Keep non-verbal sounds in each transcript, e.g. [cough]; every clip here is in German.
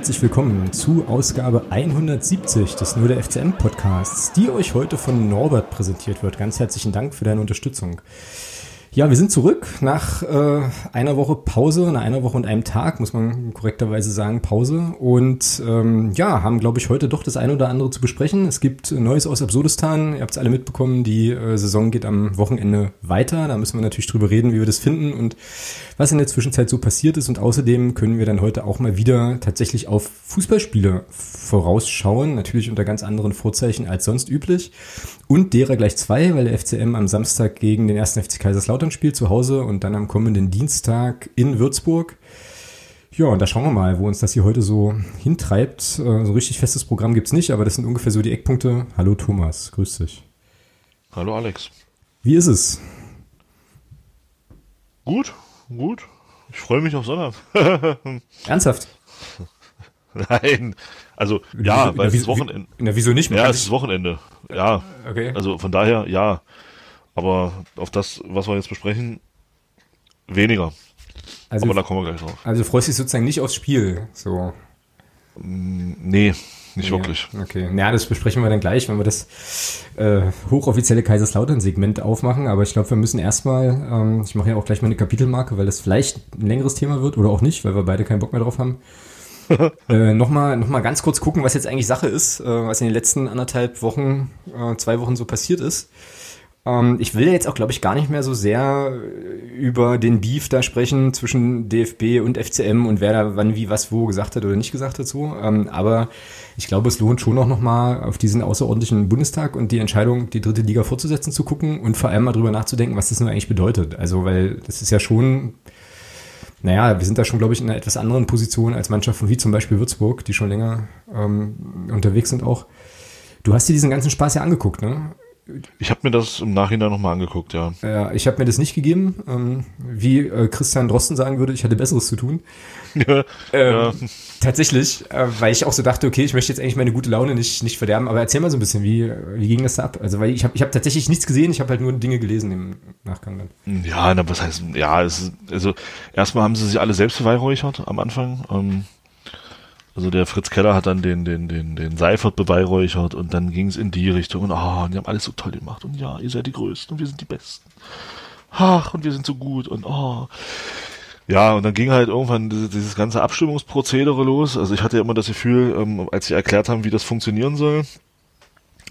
herzlich willkommen zu Ausgabe 170 des Nur der FCM Podcasts, die euch heute von Norbert präsentiert wird. Ganz herzlichen Dank für deine Unterstützung. Ja, wir sind zurück nach äh, einer Woche Pause, nach einer Woche und einem Tag, muss man korrekterweise sagen, Pause. Und ähm, ja, haben, glaube ich, heute doch das eine oder andere zu besprechen. Es gibt Neues aus Absurdistan. Ihr habt es alle mitbekommen, die äh, Saison geht am Wochenende weiter. Da müssen wir natürlich drüber reden, wie wir das finden und was in der Zwischenzeit so passiert ist. Und außerdem können wir dann heute auch mal wieder tatsächlich auf Fußballspiele vorausschauen. Natürlich unter ganz anderen Vorzeichen als sonst üblich. Und derer gleich zwei, weil der FCM am Samstag gegen den ersten FC Kaiserslautern spielt zu Hause und dann am kommenden Dienstag in Würzburg. Ja, und da schauen wir mal, wo uns das hier heute so hintreibt. Äh, so ein richtig festes Programm gibt's nicht, aber das sind ungefähr so die Eckpunkte. Hallo Thomas, grüß dich. Hallo Alex. Wie ist es? Gut, gut. Ich freue mich auf Sonntag. [laughs] Ernsthaft? Nein, also ja, weil es ist Wochenende. Na, wieso nicht? ja, es ist Wochenende. Ja. Okay. Also von daher, ja. Aber auf das, was wir jetzt besprechen, weniger. Also, Aber da kommen wir gleich drauf. Also du freust dich sozusagen nicht aufs Spiel, so. Nee, nicht Ja, wirklich. Okay, ja, das besprechen wir dann gleich, wenn wir das äh, hochoffizielle Kaiserslautern-Segment aufmachen. Aber ich glaube, wir müssen erstmal, ähm, ich mache ja auch gleich mal eine Kapitelmarke, weil das vielleicht ein längeres Thema wird oder auch nicht, weil wir beide keinen Bock mehr drauf haben. [laughs] äh, Nochmal noch mal ganz kurz gucken, was jetzt eigentlich Sache ist, äh, was in den letzten anderthalb Wochen, äh, zwei Wochen so passiert ist. Ähm, ich will jetzt auch, glaube ich, gar nicht mehr so sehr äh, über den Beef da sprechen zwischen DFB und FCM und wer da wann, wie, was, wo gesagt hat oder nicht gesagt hat so. Ähm, aber ich glaube, es lohnt schon auch nochmal auf diesen außerordentlichen Bundestag und die Entscheidung, die dritte Liga fortzusetzen, zu gucken und vor allem mal drüber nachzudenken, was das nun eigentlich bedeutet. Also, weil das ist ja schon, naja, wir sind da schon, glaube ich, in einer etwas anderen Position als Mannschaften wie zum Beispiel Würzburg, die schon länger ähm, unterwegs sind auch. Du hast dir diesen ganzen Spaß ja angeguckt, ne? Ich habe mir das im Nachhinein nochmal angeguckt, ja. Ja, ich habe mir das nicht gegeben. Ähm, wie äh, Christian Drosten sagen würde, ich hatte Besseres zu tun. [laughs] ja, Ähm, ja. Tatsächlich, äh, weil ich auch so dachte, okay, ich möchte jetzt eigentlich meine gute Laune nicht, nicht verderben. Aber erzähl mal so ein bisschen, wie, wie ging das da ab? Also, weil ich habe ich hab tatsächlich nichts gesehen, ich habe halt nur Dinge gelesen im Nachgang dann. Ja, na, was heißt, ja, es ist, also erstmal haben sie sich alle selbst beweihräuchert am Anfang. Ähm, also der Fritz Keller hat dann den, den, den, den Seifert beweihräuchert und dann ging es in die Richtung und ah, und die haben alles so toll gemacht und ja, ihr seid die Größten und wir sind die Besten. Ach, und wir sind so gut und oh. Ja, und dann ging halt irgendwann dieses, dieses ganze Abstimmungsprozedere los. Also ich hatte ja immer das Gefühl, ähm, als sie erklärt haben, wie das funktionieren soll,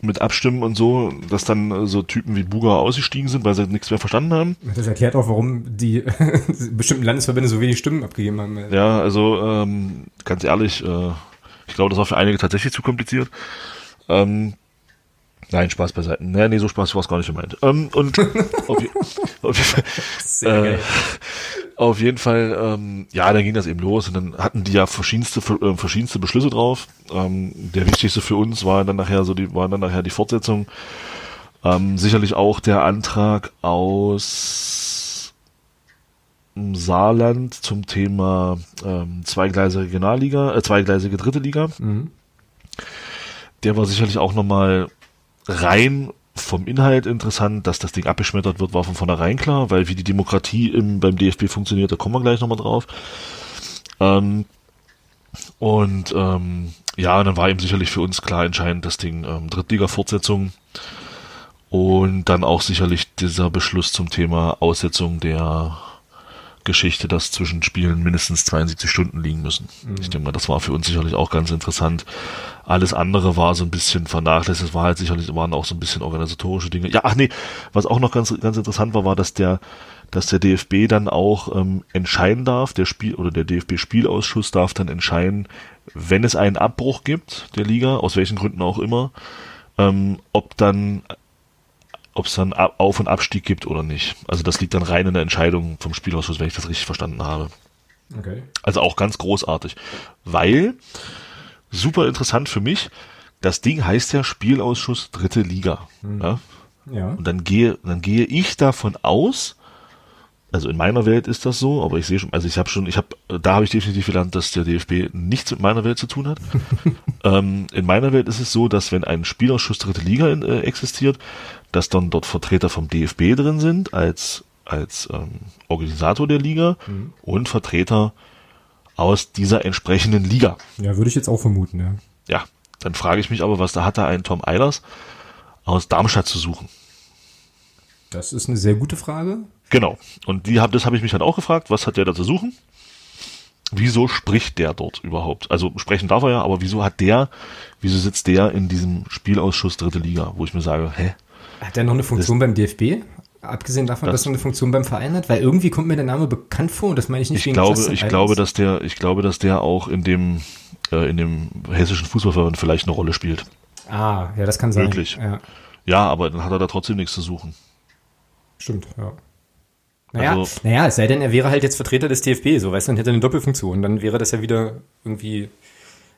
mit Abstimmen und so, dass dann äh, so Typen wie Buga ausgestiegen sind, weil sie nichts mehr verstanden haben. Das erklärt auch, warum die [laughs] bestimmten Landesverbände so wenig Stimmen abgegeben haben. Ja, also ähm, ganz ehrlich, äh, ich glaube, das war für einige tatsächlich zu kompliziert. Ähm, nein, Spaß beiseite. Nee, nee, so Spaß war es gar nicht gemeint. Ähm, und [laughs] auf, je- auf, jeden Fall- Sehr äh, auf jeden Fall, ähm, ja, dann ging das eben los und dann hatten die ja verschiedenste, äh, verschiedenste Beschlüsse drauf. Ähm, der wichtigste für uns war dann nachher so die, war dann nachher die Fortsetzung. Ähm, sicherlich auch der Antrag aus dem Saarland zum Thema ähm, zweigleisige Regionalliga, äh, zweigleisige dritte Liga. Mhm. Der war sicherlich auch nochmal rein vom Inhalt interessant, dass das Ding abgeschmettert wird, war von vornherein klar, weil wie die Demokratie im, beim DFB funktioniert, da kommen wir gleich nochmal drauf. Ähm, und ähm, ja, dann war eben sicherlich für uns klar entscheidend das Ding ähm, Drittliga-Fortsetzung und dann auch sicherlich dieser Beschluss zum Thema Aussetzung der Geschichte, dass zwischen Spielen mindestens 72 Stunden liegen müssen. Ich denke mal, das war für uns sicherlich auch ganz interessant. Alles andere war so ein bisschen vernachlässigt, es war halt sicherlich, waren auch so ein bisschen organisatorische Dinge. Ja, ach nee, was auch noch ganz, ganz interessant war, war, dass der, dass der DFB dann auch ähm, entscheiden darf, der Spiel oder der DFB-Spielausschuss darf dann entscheiden, wenn es einen Abbruch gibt der Liga, aus welchen Gründen auch immer, ähm, ob dann ob es dann Auf- und Abstieg gibt oder nicht. Also das liegt dann rein in der Entscheidung vom Spielausschuss, wenn ich das richtig verstanden habe. Okay. Also auch ganz großartig. Weil, super interessant für mich, das Ding heißt ja Spielausschuss dritte Liga. Ja? Ja. Und dann gehe, dann gehe ich davon aus, also in meiner Welt ist das so, aber ich sehe schon, also ich habe schon, ich habe, da habe ich definitiv gelernt, dass der DFB nichts mit meiner Welt zu tun hat. [laughs] ähm, in meiner Welt ist es so, dass wenn ein Spielausschuss dritte Liga in, äh, existiert, dass dann dort Vertreter vom DFB drin sind als als ähm, Organisator der Liga und Vertreter aus dieser entsprechenden Liga. Ja, würde ich jetzt auch vermuten, ja. Ja, dann frage ich mich aber, was da hat da ein Tom Eilers aus Darmstadt zu suchen? Das ist eine sehr gute Frage. Genau. Und die hab, das habe ich mich dann auch gefragt, was hat der da zu suchen? Wieso spricht der dort überhaupt? Also sprechen darf er ja, aber wieso hat der, wieso sitzt der in diesem Spielausschuss dritte Liga, wo ich mir sage, hä? Hat der noch eine Funktion beim DFB? Abgesehen davon, Das- dass er eine Funktion beim Verein hat? Weil irgendwie kommt mir der Name bekannt vor und das meine ich nicht Ich wegen glaube, Justin ich glaube, dass der, ich glaube, dass der auch in dem, äh, in dem hessischen Fußballverband vielleicht eine Rolle spielt. Ah, ja, das kann sein. Möglich. Ja, Ja, aber dann hat er da trotzdem nichts zu suchen. Stimmt, ja. Naja, Also- naja, es sei denn, er wäre halt jetzt Vertreter des DFB, so weißt du, dann hätte er eine Doppelfunktion. Dann wäre das ja wieder irgendwie.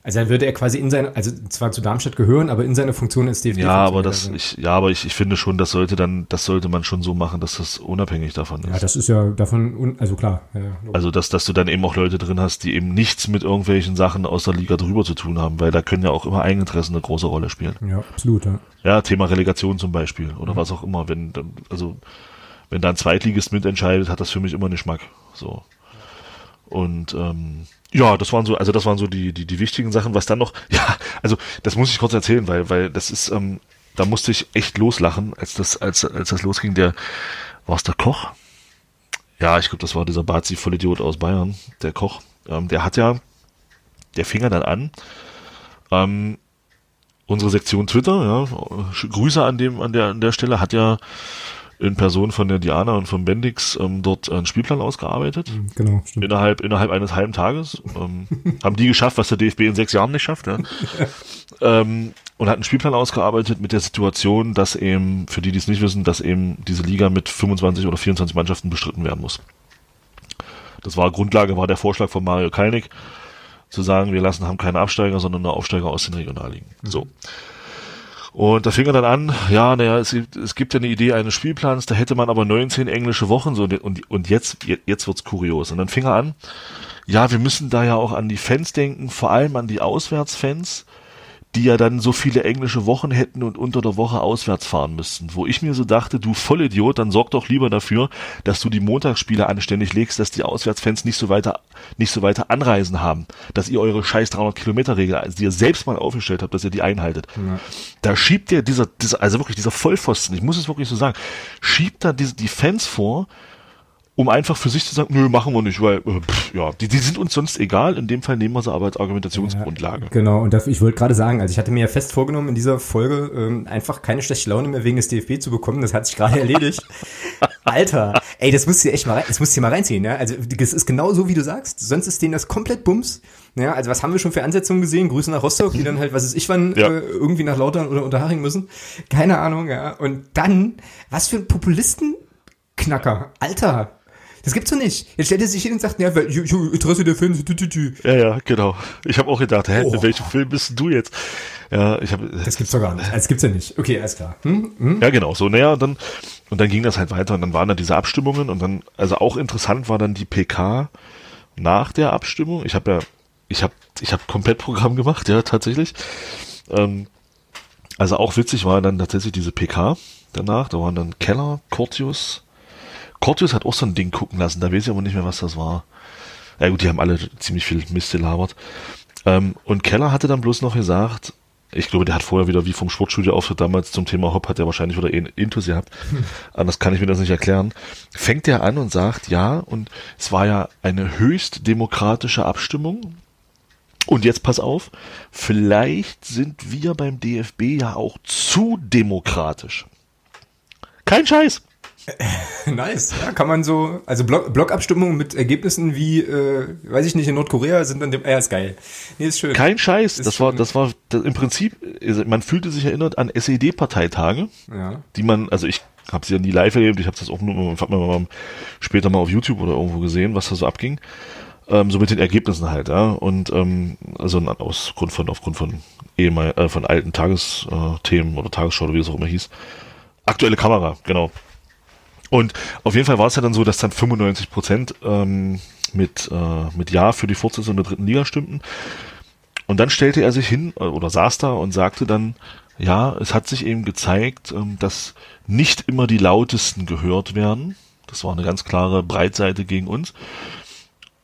Also dann würde er quasi in seine, also zwar zu Darmstadt gehören, aber in seine Funktion ins DFB. Ja, aber das, er. ich, ja, aber ich, ich finde schon, das sollte dann, das sollte man schon so machen, dass das unabhängig davon Ja, ist. das ist ja davon, un, also klar. Ja, ja. Also, dass, dass du dann eben auch Leute drin hast, die eben nichts mit irgendwelchen Sachen aus der Liga drüber zu tun haben, weil da können ja auch immer Eigeninteressen eine große Rolle spielen. ja, absolut, ja. Ja, Thema Relegation zum Beispiel oder was auch immer. Wenn, dann- also, wenn da ein Zweitligist mitentscheidet, hat das für mich immer einen Geschmack. So. Und ähm, ja, das waren so, also das waren so die, die, die wichtigen Sachen. Was dann noch, [laughs] ja, also das muss ich kurz erzählen, weil, weil das ist, ähm, da musste ich echt loslachen, als das, als, als das losging, der, war es der Koch? Ja, ich glaube, das war dieser Bazi Vollidiot aus Bayern, der Koch. Ähm, der hat ja, der fing ja dann an, ähm, unsere Sektion Twitter, ja, Grüße an dem, an der, an der Stelle, hat ja in Person von der Diana und von Bendix ähm, dort einen Spielplan ausgearbeitet. Genau, stimmt. Innerhalb, innerhalb eines halben Tages. Ähm, [laughs] haben die geschafft, was der DFB in sechs Jahren nicht schafft. Ja. ähm, und hat einen Spielplan ausgearbeitet mit der Situation, dass eben, für die, die es nicht wissen, dass eben diese Liga mit 25 oder 24 Mannschaften bestritten werden muss. Das war Grundlage, war der Vorschlag von Mario Kalnick, zu sagen, wir lassen, haben keine Absteiger, sondern nur Aufsteiger aus den Regionalligen. So. Und da fing er dann an, ja, naja, es gibt, es gibt ja eine Idee eines Spielplans, da hätte man aber 19 englische Wochen, so, und, und jetzt, jetzt wird's kurios. Und dann fing er an, ja, wir müssen da ja auch an die Fans denken, vor allem an die Auswärtsfans, die ja dann so viele englische Wochen hätten und unter der Woche auswärts fahren müssten. Wo ich mir so dachte, du Vollidiot, dann sorg doch lieber dafür, dass du die Montagsspiele anständig legst, dass die Auswärtsfans nicht so weiter, nicht so weiter anreisen haben, dass ihr eure scheiß 300 Kilometer Regel, also die ihr selbst mal aufgestellt habt, dass ihr die einhaltet. Da schiebt dir dieser, dieser, also wirklich dieser Vollpfosten, ich muss es wirklich so sagen, schiebt da diese, die Fans vor, um einfach für sich zu sagen, nö, machen wir nicht, weil, äh, pff, ja, die, die sind uns sonst egal, in dem Fall nehmen wir sie aber als Argumentationsgrundlage. Genau, und dafür, ich wollte gerade sagen, also ich hatte mir ja fest vorgenommen, in dieser Folge ähm, einfach keine schlechte Laune mehr wegen des DFB zu bekommen. Das hat sich gerade [laughs] erledigt. Alter, ey, das musst du echt mal rein, das musst du mal reinziehen, ja. Also das ist genau so, wie du sagst. Sonst ist denen das komplett Bums. Ja, also was haben wir schon für Ansetzungen gesehen? Grüße nach Rostock, die dann halt, was ist ich wann, Ja. äh, irgendwie nach Lautern oder Unterhaching müssen. Keine Ahnung, ja. Und dann, was für ein Populistenknacker. Alter. Das gibt's doch nicht. Jetzt stellt er sich hin und sagt, ja, weil, Interesse der Fans, tü, tü, tü. Ja, ja, genau. Ich habe auch gedacht, hä, Oh. in welchem Film bist du jetzt? Ja, ich habe Das gibt's doch gar nicht. Das gibt's ja nicht. Okay, alles klar. Hm? Hm? Ja, genau, so, naja, und dann, und dann ging das halt weiter und dann waren da diese Abstimmungen und dann, also auch interessant war dann die PK nach der Abstimmung. Ich habe ja, ich habe, ich habe komplett Programm gemacht, ja, tatsächlich. Ähm, also auch witzig war dann tatsächlich diese PK danach, da waren dann Keller, Cortius. Cortius hat auch so ein Ding gucken lassen, da weiß ich aber nicht mehr, was das war. Ja gut, die haben alle ziemlich viel Mist gelabert. Ähm, und Keller hatte dann bloß noch gesagt, ich glaube, der hat vorher wieder wie vom Sportstudio Auftritt damals zum Thema Hop, hat er wahrscheinlich wieder eh Intus gehabt. [laughs] Anders kann ich mir das nicht erklären. Fängt er an und sagt, ja, und es war ja eine höchst demokratische Abstimmung. Und jetzt pass auf, vielleicht sind wir beim DFB ja auch zu demokratisch. Kein Scheiß. [laughs] Nice. Ja, kann man so, also Blockabstimmungen mit Ergebnissen wie, äh, weiß ich nicht, in Nordkorea sind dann dem, ja, ist geil. Nee, ist schön. Kein Scheiß. Ist Das war, schon- das war das, im Prinzip, man fühlte sich erinnert an SED-Parteitage. Ja. die man, also ich habe sie ja nie live erlebt, ich habe das auch nur hab mal, mal später mal auf YouTube oder irgendwo gesehen, was da so abging. Ähm, so mit den Ergebnissen halt, ja. Und ähm, also aus Grund von, aufgrund von ehemal, äh, von alten Tagesthemen äh, oder Tagesschau oder wie es auch immer hieß. Aktuelle Kamera, genau. Und auf jeden Fall war es ja dann so, dass dann 95 Prozent ähm, mit, äh, mit Ja für die Fortsetzung der dritten Liga stimmten. Und dann stellte er sich hin äh, oder saß da und sagte dann, ja, es hat sich eben gezeigt, ähm, dass nicht immer die lautesten gehört werden. Das war eine ganz klare Breitseite gegen uns.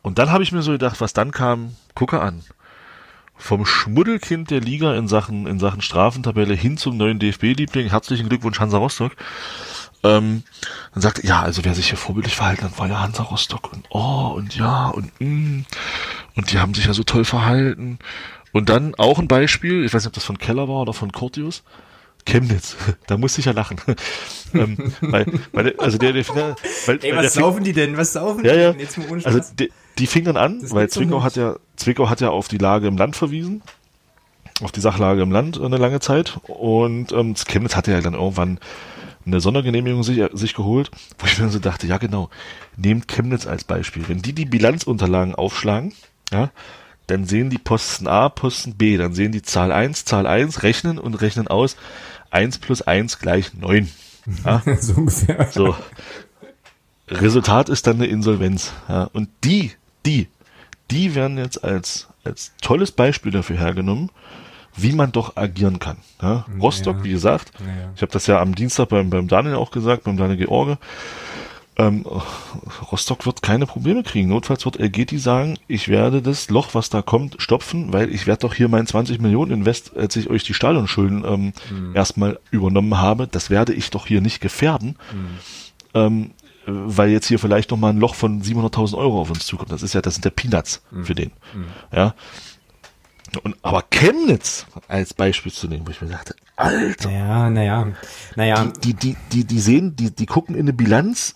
Und dann habe ich mir so gedacht, was dann kam, gucke an. Vom Schmuddelkind der Liga in Sachen, in Sachen Strafentabelle hin zum neuen DFB-Liebling. Herzlichen Glückwunsch, Hansa Rostock. Ähm, dann sagte, ja, also wer sich hier vorbildlich verhalten hat, war ja Hansa Rostock. Und oh, und ja, und mm, und die haben sich ja so toll verhalten. Und dann auch ein Beispiel, ich weiß nicht, ob das von Keller war oder von Cortius. Chemnitz, [laughs] da musste ich ja lachen. [laughs] ähm, weil, weil, also der, der, weil, Ey, was saufen die denn? Was saufen ja, ja. die denn? Jetzt mal ohne Also die, die fing dann an, das weil Zwickau hat ja, Zwickau hat ja auf die Lage im Land verwiesen, auf die Sachlage im Land eine lange Zeit und ähm, Chemnitz hatte ja dann irgendwann eine Sondergenehmigung sich, sich geholt, wo ich mir so dachte, ja genau, nehmt Chemnitz als Beispiel. Wenn die die Bilanzunterlagen aufschlagen, ja, dann sehen die Posten A, Posten B, dann sehen die Zahl 1, Zahl 1, rechnen und rechnen aus, 1 plus 1 gleich 9. Ja? [laughs] so ungefähr. So. Resultat ist dann eine Insolvenz. Ja? Und die, die, die werden jetzt als, als tolles Beispiel dafür hergenommen, wie man doch agieren kann. Ja? Rostock, ja. wie gesagt, ja, ich habe das ja am Dienstag beim, beim Daniel auch gesagt, beim Daniel George, ähm, Rostock wird keine Probleme kriegen. Notfalls wird Elgeti sagen, ich werde das Loch, was da kommt, stopfen, weil ich werde doch hier mein 20 Millionen Invest, als ich euch die Stadionschulden ähm, mhm. erstmal übernommen habe, das werde ich doch hier nicht gefährden. Mhm. Ähm, weil jetzt hier vielleicht noch mal ein Loch von 700.000 Euro auf uns zukommt. Das ist ja, das sind ja Peanuts mhm. für den. Mhm. Ja. Und, aber Chemnitz als Beispiel zu nehmen, wo ich mir dachte, Alter. Ja, naja, naja. Die, die, die, die sehen, die, die gucken in eine Bilanz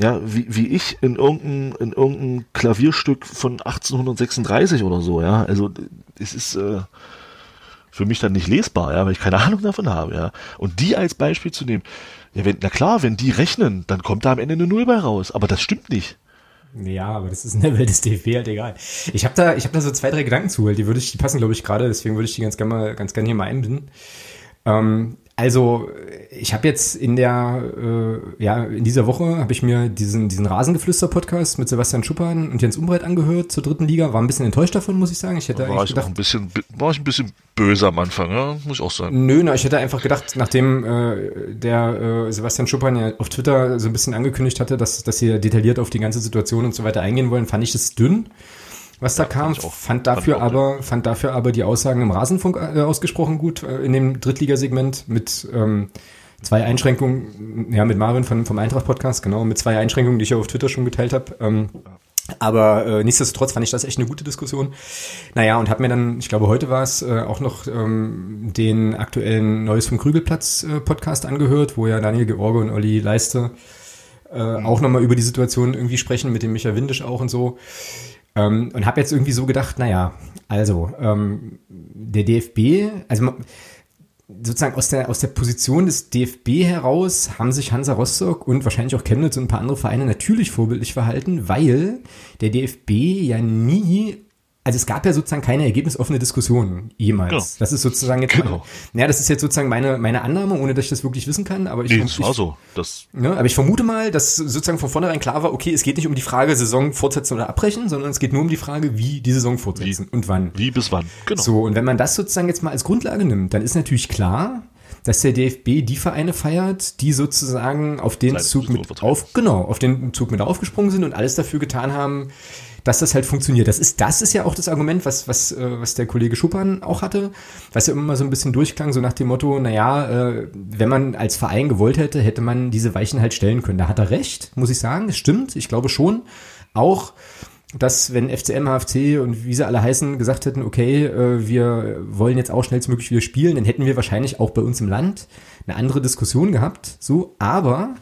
ja, wie, wie ich in irgendein, in irgendein Klavierstück von 1836 oder so, ja. Also es ist äh, für mich dann nicht lesbar, ja, weil ich keine Ahnung davon habe, ja. Und die als Beispiel zu nehmen, ja, wenn, na klar, wenn die rechnen, dann kommt da am Ende eine Null bei raus. Aber das stimmt nicht. Ja, aber das ist in der Welt des DFB halt egal. Ich habe da, ich habe da so zwei, drei Gedanken zu, weil die würde ich, die passen, glaube ich, gerade, deswegen würde ich die ganz gerne ganz gerne hier mal einbinden. Ähm, also ich habe jetzt in der, äh, ja, in dieser Woche habe ich mir diesen, diesen Rasengeflüster-Podcast mit Sebastian Schuppan und Jens Umbreit angehört zur dritten Liga. War ein bisschen enttäuscht davon, muss ich sagen. Ich hätte war ich gedacht, ein bisschen, war ich ein bisschen böse am Anfang, ja? muss ich auch sagen. Nö, na, ich hätte einfach gedacht, nachdem äh, der äh, Sebastian Schuppan ja auf Twitter so ein bisschen angekündigt hatte, dass, dass sie detailliert auf die ganze Situation und so weiter eingehen wollen, fand ich das dünn was da ja, kam. Fand, fand dafür fand aber, fand dafür aber die Aussagen im Rasenfunk äh, ausgesprochen gut äh, in dem Drittligasegment mit ähm, zwei Einschränkungen, ja, mit Marvin von, vom Eintracht Podcast, genau, mit zwei Einschränkungen, die ich ja auf Twitter schon geteilt habe. Ähm, aber äh, nichtsdestotrotz fand ich das echt eine gute Diskussion. Naja, und habe mir dann, ich glaube, heute war es, äh, auch noch ähm, den aktuellen Neues vom Krügelplatz äh, Podcast angehört, wo ja Daniel George und Olli Leiste äh, mhm. auch nochmal über die Situation irgendwie sprechen, mit dem Micha Windisch auch und so. Ähm, und habe jetzt irgendwie so gedacht, naja, also ähm, der DFB, also sozusagen aus der, aus der Position des DFB heraus haben sich Hansa Rostock und wahrscheinlich auch Chemnitz und ein paar andere Vereine natürlich vorbildlich verhalten, weil der DFB ja nie also es gab ja sozusagen keine ergebnisoffene Diskussion jemals. Genau. Das ist sozusagen jetzt, genau. ja, das ist jetzt sozusagen meine, meine Annahme, ohne dass ich das wirklich wissen kann. Aber ich, nee, das war so. Das ne, aber ich vermute mal, dass sozusagen von vornherein klar war, okay, es geht nicht um die Frage Saison fortsetzen oder abbrechen, sondern es geht nur um die Frage, wie die Saison fortsetzen wie, und wann. Wie bis wann, genau. So, und wenn man das sozusagen jetzt mal als Grundlage nimmt, dann ist natürlich klar, dass der DFB die Vereine feiert, die sozusagen auf den Kleine Zug mit auf, genau, auf den Zug mit aufgesprungen sind und alles dafür getan haben, dass das halt funktioniert. Das ist, das ist ja auch das Argument, was, was, äh, was der Kollege Schuppan auch hatte, was ja immer so ein bisschen durchklang, so nach dem Motto, naja, äh, wenn man als Verein gewollt hätte, hätte man diese Weichen halt stellen können. Da hat er recht, muss ich sagen, das stimmt, ich glaube schon. Auch, dass wenn FCM, HFC und wie sie alle heißen, gesagt hätten, okay, äh, wir wollen jetzt auch schnellstmöglich wieder spielen, dann hätten wir wahrscheinlich auch bei uns im Land eine andere Diskussion gehabt. So, aber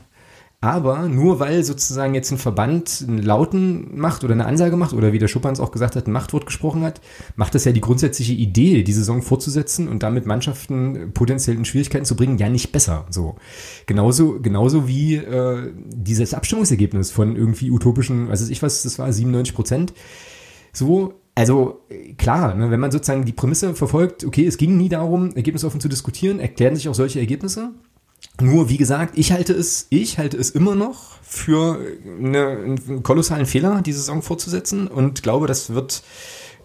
aber nur weil sozusagen jetzt ein Verband einen Lauten macht oder eine Ansage macht oder wie der Schuppans auch gesagt hat, ein Machtwort gesprochen hat, macht das ja die grundsätzliche Idee, die Saison fortzusetzen und damit Mannschaften potenziell in Schwierigkeiten zu bringen, ja nicht besser. So genauso genauso wie äh, dieses Abstimmungsergebnis von irgendwie utopischen, weiß ich was, das war 97 Prozent. So also klar, ne, wenn man sozusagen die Prämisse verfolgt, okay, es ging nie darum, ergebnisoffen zu diskutieren, erklären sich auch solche Ergebnisse. Nur, wie gesagt, ich halte es, ich halte es immer noch für eine, einen kolossalen Fehler, die Saison fortzusetzen und glaube, das wird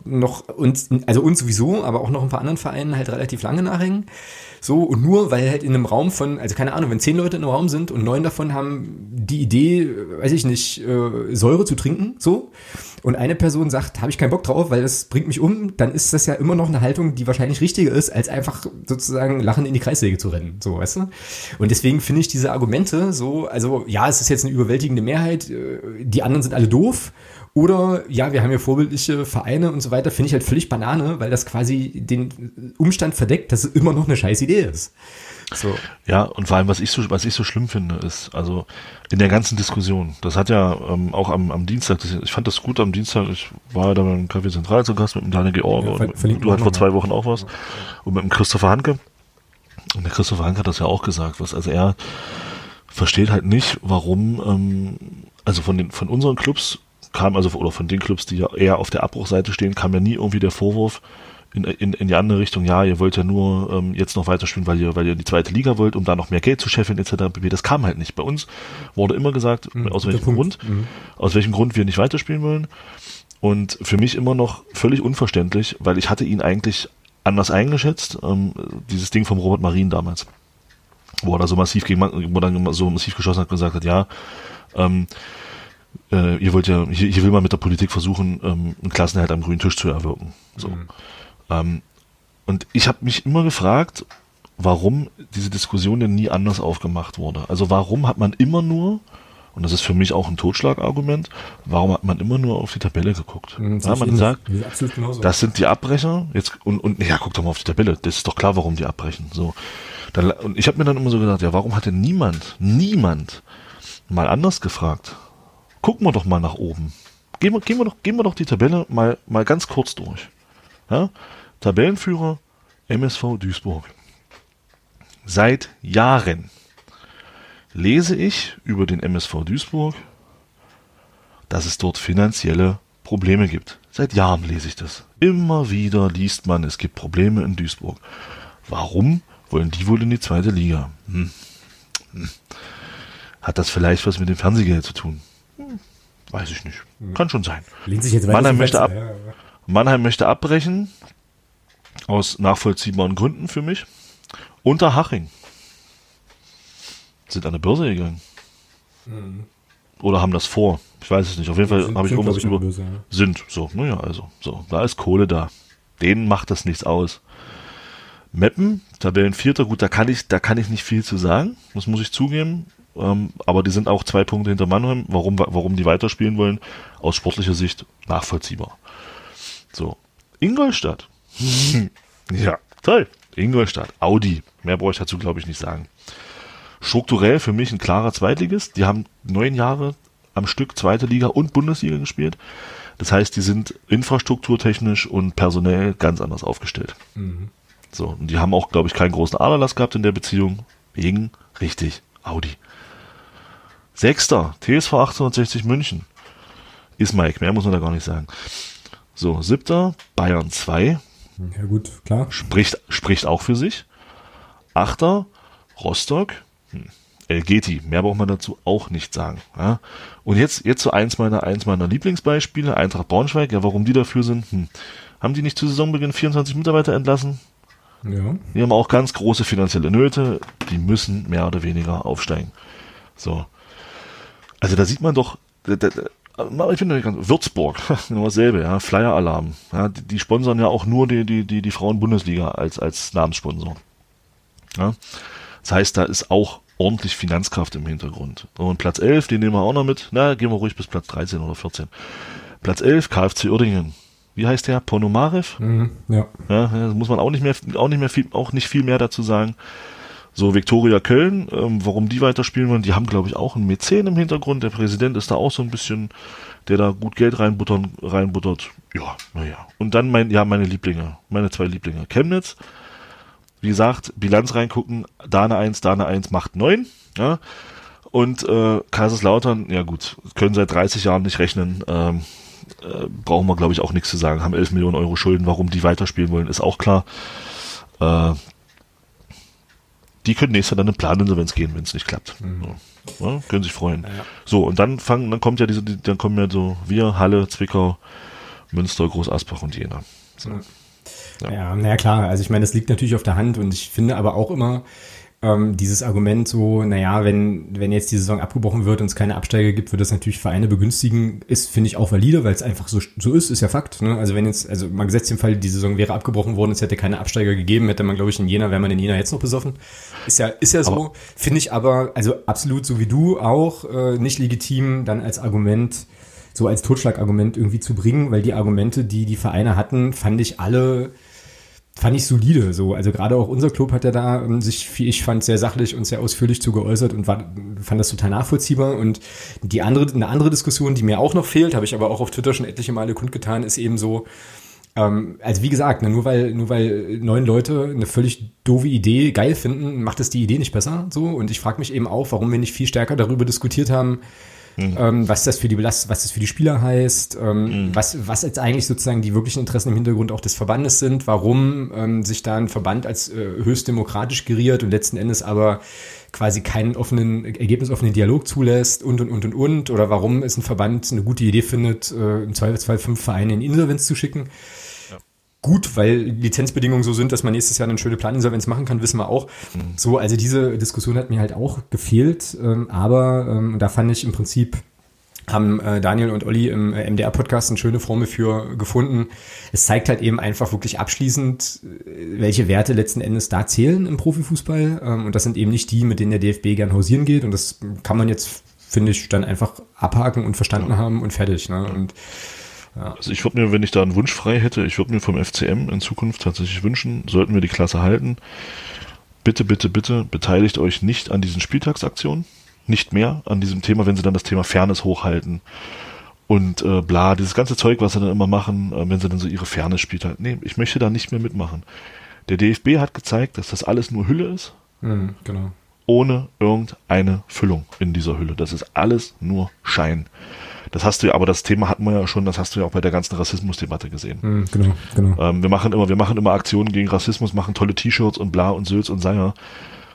noch uns, also uns sowieso, aber auch noch ein paar anderen Vereinen halt relativ lange nachhängen. So, und nur weil halt in einem Raum von, also keine Ahnung, wenn zehn Leute in einem Raum sind und neun davon haben die Idee, weiß ich nicht, äh, Säure zu trinken, so, und eine Person sagt, habe ich keinen Bock drauf, weil das bringt mich um, dann ist das ja immer noch eine Haltung, die wahrscheinlich richtiger ist, als einfach sozusagen lachend in die Kreissäge zu rennen, so, weißt du? Und deswegen finde ich diese Argumente so, also ja, es ist jetzt eine überwältigende Mehrheit, äh, die anderen sind alle doof oder ja, wir haben ja vorbildliche Vereine und so weiter, finde ich halt völlig Banane, weil das quasi den Umstand verdeckt, dass es immer noch eine scheiß Idee ist. So. Ja, und vor allem, was ich so, was ich so schlimm finde, ist, also in der ganzen Diskussion, das hat ja ähm, auch am, am Dienstag, das, ich fand das gut am Dienstag, ich war ja da beim Café Zentral zu Gast mit dem Daniel George ja, und du hattest vor zwei Wochen auch was und mit dem Christopher Hanke. Und der Christopher Hanke hat das ja auch gesagt, was, also er versteht halt nicht, warum, ähm, also von den, von unseren Clubs kam, also, oder von den Clubs, die ja eher auf der Abbruchseite stehen, kam ja nie irgendwie der Vorwurf, in, in, in die andere Richtung, ja, ihr wollt ja nur ähm, jetzt noch weiterspielen, weil ihr, weil ihr in die zweite Liga wollt, um da noch mehr Geld zu scheffeln, etc. Das kam halt nicht. Bei uns wurde immer gesagt, mhm, aus welchem Grund, mhm. aus welchem Grund wir nicht weiterspielen wollen. Und für mich immer noch völlig unverständlich, weil ich hatte ihn eigentlich anders eingeschätzt, ähm, dieses Ding vom Robert Marin damals. Wo er da so massiv gegen, wo dann so massiv geschossen hat, gesagt hat, ja, ähm, äh, ihr wollt ja, hier, hier will man mit der Politik versuchen, ähm, einen Klassenhalt am grünen Tisch zu erwirken. So. Mhm. Ähm, und ich habe mich immer gefragt, warum diese Diskussion denn nie anders aufgemacht wurde. Also warum hat man immer nur, und das ist für mich auch ein Totschlagargument, warum hat man immer nur auf die Tabelle geguckt? Mhm, ja, man sagt, das sind die Abbrecher, jetzt und, und ja, guck doch mal auf die Tabelle, das ist doch klar, warum die abbrechen. So. Dann, und ich habe mir dann immer so gedacht, ja, warum hat denn niemand, niemand mal anders gefragt? Gucken wir doch mal nach oben. Gehen wir, gehen wir, doch, gehen wir doch die Tabelle mal, mal ganz kurz durch. Ja? Tabellenführer MSV Duisburg. Seit Jahren lese ich über den MSV Duisburg, dass es dort finanzielle Probleme gibt. Seit Jahren lese ich das. Immer wieder liest man, es gibt Probleme in Duisburg. Warum wollen die wohl in die zweite Liga? Hm. Hm. Hat das vielleicht was mit dem Fernsehgeld zu tun? Hm. Weiß ich nicht. Kann schon sein. Mannheim, möchte ab, Mannheim möchte abbrechen. Aus nachvollziehbaren Gründen für mich. Unterhaching sind an der Börse gegangen. Mhm. Oder haben das vor. Ich weiß es nicht. Auf jeden Fall habe ich irgendwas über. Börse, ja. Sind. So, naja, also. So, da ist Kohle da. Denen macht das nichts aus. Meppen, Tabellenvierter, gut, da kann ich, da kann ich nicht viel zu sagen. Das muss ich zugeben. Ähm, aber die sind auch zwei Punkte hinter Mannheim. Warum, warum die weiterspielen wollen, aus sportlicher Sicht nachvollziehbar. So. Ingolstadt ja, toll. Ingolstadt, Audi. Mehr brauche ich dazu, glaube ich, nicht sagen. Strukturell für mich ein klarer Zweitligist. Die haben neun Jahre am Stück zweite Liga und Bundesliga gespielt. Das heißt, die sind infrastrukturtechnisch und personell ganz anders aufgestellt. Mhm. So, und die haben auch, glaube ich, keinen großen Aderlass gehabt in der Beziehung. Wegen, richtig, Audi. Sechster, TSV 1860 München. Ist Mike, mehr muss man da gar nicht sagen. So, siebter, Bayern 2. Ja gut, klar. Spricht, spricht auch für sich. Achter, Rostock. Hm. Elgeti, mehr braucht man dazu auch nicht sagen. Ja. Und jetzt, jetzt so eins meiner, eins meiner Lieblingsbeispiele, Eintracht Braunschweig, ja, warum die dafür sind, hm. haben die nicht zu Saisonbeginn 24 Mitarbeiter entlassen? Ja. Die haben auch ganz große finanzielle Nöte, die müssen mehr oder weniger aufsteigen. So. Also da sieht man doch, da, da, ich finde Würzburg, [laughs] genau dasselbe, ja, Flyer Alarm. Ja, die, die sponsern ja auch nur die, die, die, die Frauen-Bundesliga als, als Namenssponsor. Ja, das heißt, da ist auch ordentlich Finanzkraft im Hintergrund. Und Platz 11, den nehmen wir auch noch mit. Na, gehen wir ruhig bis Platz 13 oder 14. Platz 11, KfC Uerdingen. Wie heißt der? Ponomarev? Mhm, ja. ja. Muss man auch nicht mehr, auch nicht mehr viel, auch nicht viel mehr dazu sagen. So, Viktoria Köln, ähm, warum die weiterspielen wollen, die haben, glaube ich, auch einen Mäzen im Hintergrund. Der Präsident ist da auch so ein bisschen, der da gut Geld reinbuttern, reinbuttert. Ja, naja. Und dann mein, ja, meine Lieblinge, meine zwei Lieblinge. Chemnitz, wie gesagt, Bilanz reingucken, Dane 1, Dane 1 macht 9, ja. Und äh, Kaiserslautern, ja gut, können seit 30 Jahren nicht rechnen, ähm, äh, brauchen wir, glaube ich, auch nichts zu sagen, haben 11 Millionen Euro Schulden, warum die weiterspielen wollen, ist auch klar. Äh, die können nächstes Jahr dann in Planinsolvenz gehen, wenn es nicht klappt. Mhm. So. Ja, können sich freuen. Ja. So, und dann fangen, dann kommt ja diese, dann kommen ja so wir, Halle, Zwickau, Münster, Groß Asbach und Jena. So. Ja, naja, klar. Also ich meine, das liegt natürlich auf der Hand und ich finde aber auch immer, ähm, dieses Argument so, naja, wenn, wenn jetzt die Saison abgebrochen wird und es keine Absteiger gibt, wird das natürlich Vereine begünstigen, ist, finde ich, auch valide, weil es einfach so, so ist, ist ja Fakt. Ne? Also wenn jetzt, also mal gesetzt im Fall, die Saison wäre abgebrochen worden, es hätte keine Absteiger gegeben, hätte man, glaube ich, in Jena, wäre man in Jena jetzt noch besoffen. Ist ja, ist ja so, finde ich aber, also absolut so wie du auch, äh, nicht legitim, dann als Argument, so als Totschlagargument irgendwie zu bringen, weil die Argumente, die die Vereine hatten, fand ich alle fand ich solide. So, also gerade auch unser Club hat ja da ähm, sich, wie ich fand, sehr sachlich und sehr ausführlich zu geäußert und war, fand das total nachvollziehbar. Und die andere, eine andere Diskussion, die mir auch noch fehlt, habe ich aber auch auf Twitter schon etliche Male kundgetan, ist eben so, ähm, also wie gesagt, ne, nur weil nur weil neun Leute eine völlig doofe Idee geil finden, macht es die Idee nicht besser. So und ich frage mich eben auch, warum wir nicht viel stärker darüber diskutiert haben, Mhm. Ähm, was das für die Belast was das für die Spieler heißt, ähm, mhm. was, was jetzt eigentlich sozusagen die wirklichen Interessen im Hintergrund auch des Verbandes sind, warum ähm, sich da ein Verband als äh, höchst demokratisch geriert und letzten Endes aber quasi keinen offenen, ergebnisoffenen Dialog zulässt und und und und und oder warum es ein Verband eine gute Idee findet, äh, im Zweifelsfall fünf Vereine in Insolvenz zu schicken gut, weil Lizenzbedingungen so sind, dass man nächstes Jahr eine schöne Planinsolvenz machen kann, wissen wir auch. Mhm. So, also diese Diskussion hat mir halt auch gefehlt, ähm, aber ähm, da fand ich im Prinzip haben äh, Daniel und Olli im äh, MDR-Podcast eine schöne Formel für gefunden. Es zeigt halt eben einfach wirklich abschließend, äh, welche Werte letzten Endes da zählen im Profifußball. Ähm, und das sind eben nicht die, mit denen der DFB gern hausieren geht. Und das kann man jetzt, finde ich, dann einfach abhaken und verstanden ja. haben und fertig. Ne? Und ja. Also ich würde mir, wenn ich da einen Wunsch frei hätte, ich würde mir vom FCM in Zukunft tatsächlich wünschen, sollten wir die Klasse halten, bitte, bitte, bitte beteiligt euch nicht an diesen Spieltagsaktionen, nicht mehr an diesem Thema, wenn sie dann das Thema Fairness hochhalten und äh, bla, dieses ganze Zeug, was sie dann immer machen, äh, wenn sie dann so ihre Fairness spielt halt. Nee, ich möchte da nicht mehr mitmachen. Der DFB hat gezeigt, dass das alles nur Hülle ist. Mhm, genau. Ohne irgendeine Füllung in dieser Hülle. Das ist alles nur Schein. Das hast du ja, aber das Thema hatten wir ja schon, das hast du ja auch bei der ganzen Rassismusdebatte gesehen. Mhm, genau, genau. Ähm, wir machen immer, wir machen immer Aktionen gegen Rassismus, machen tolle T-Shirts und bla und Sülz und Sanger.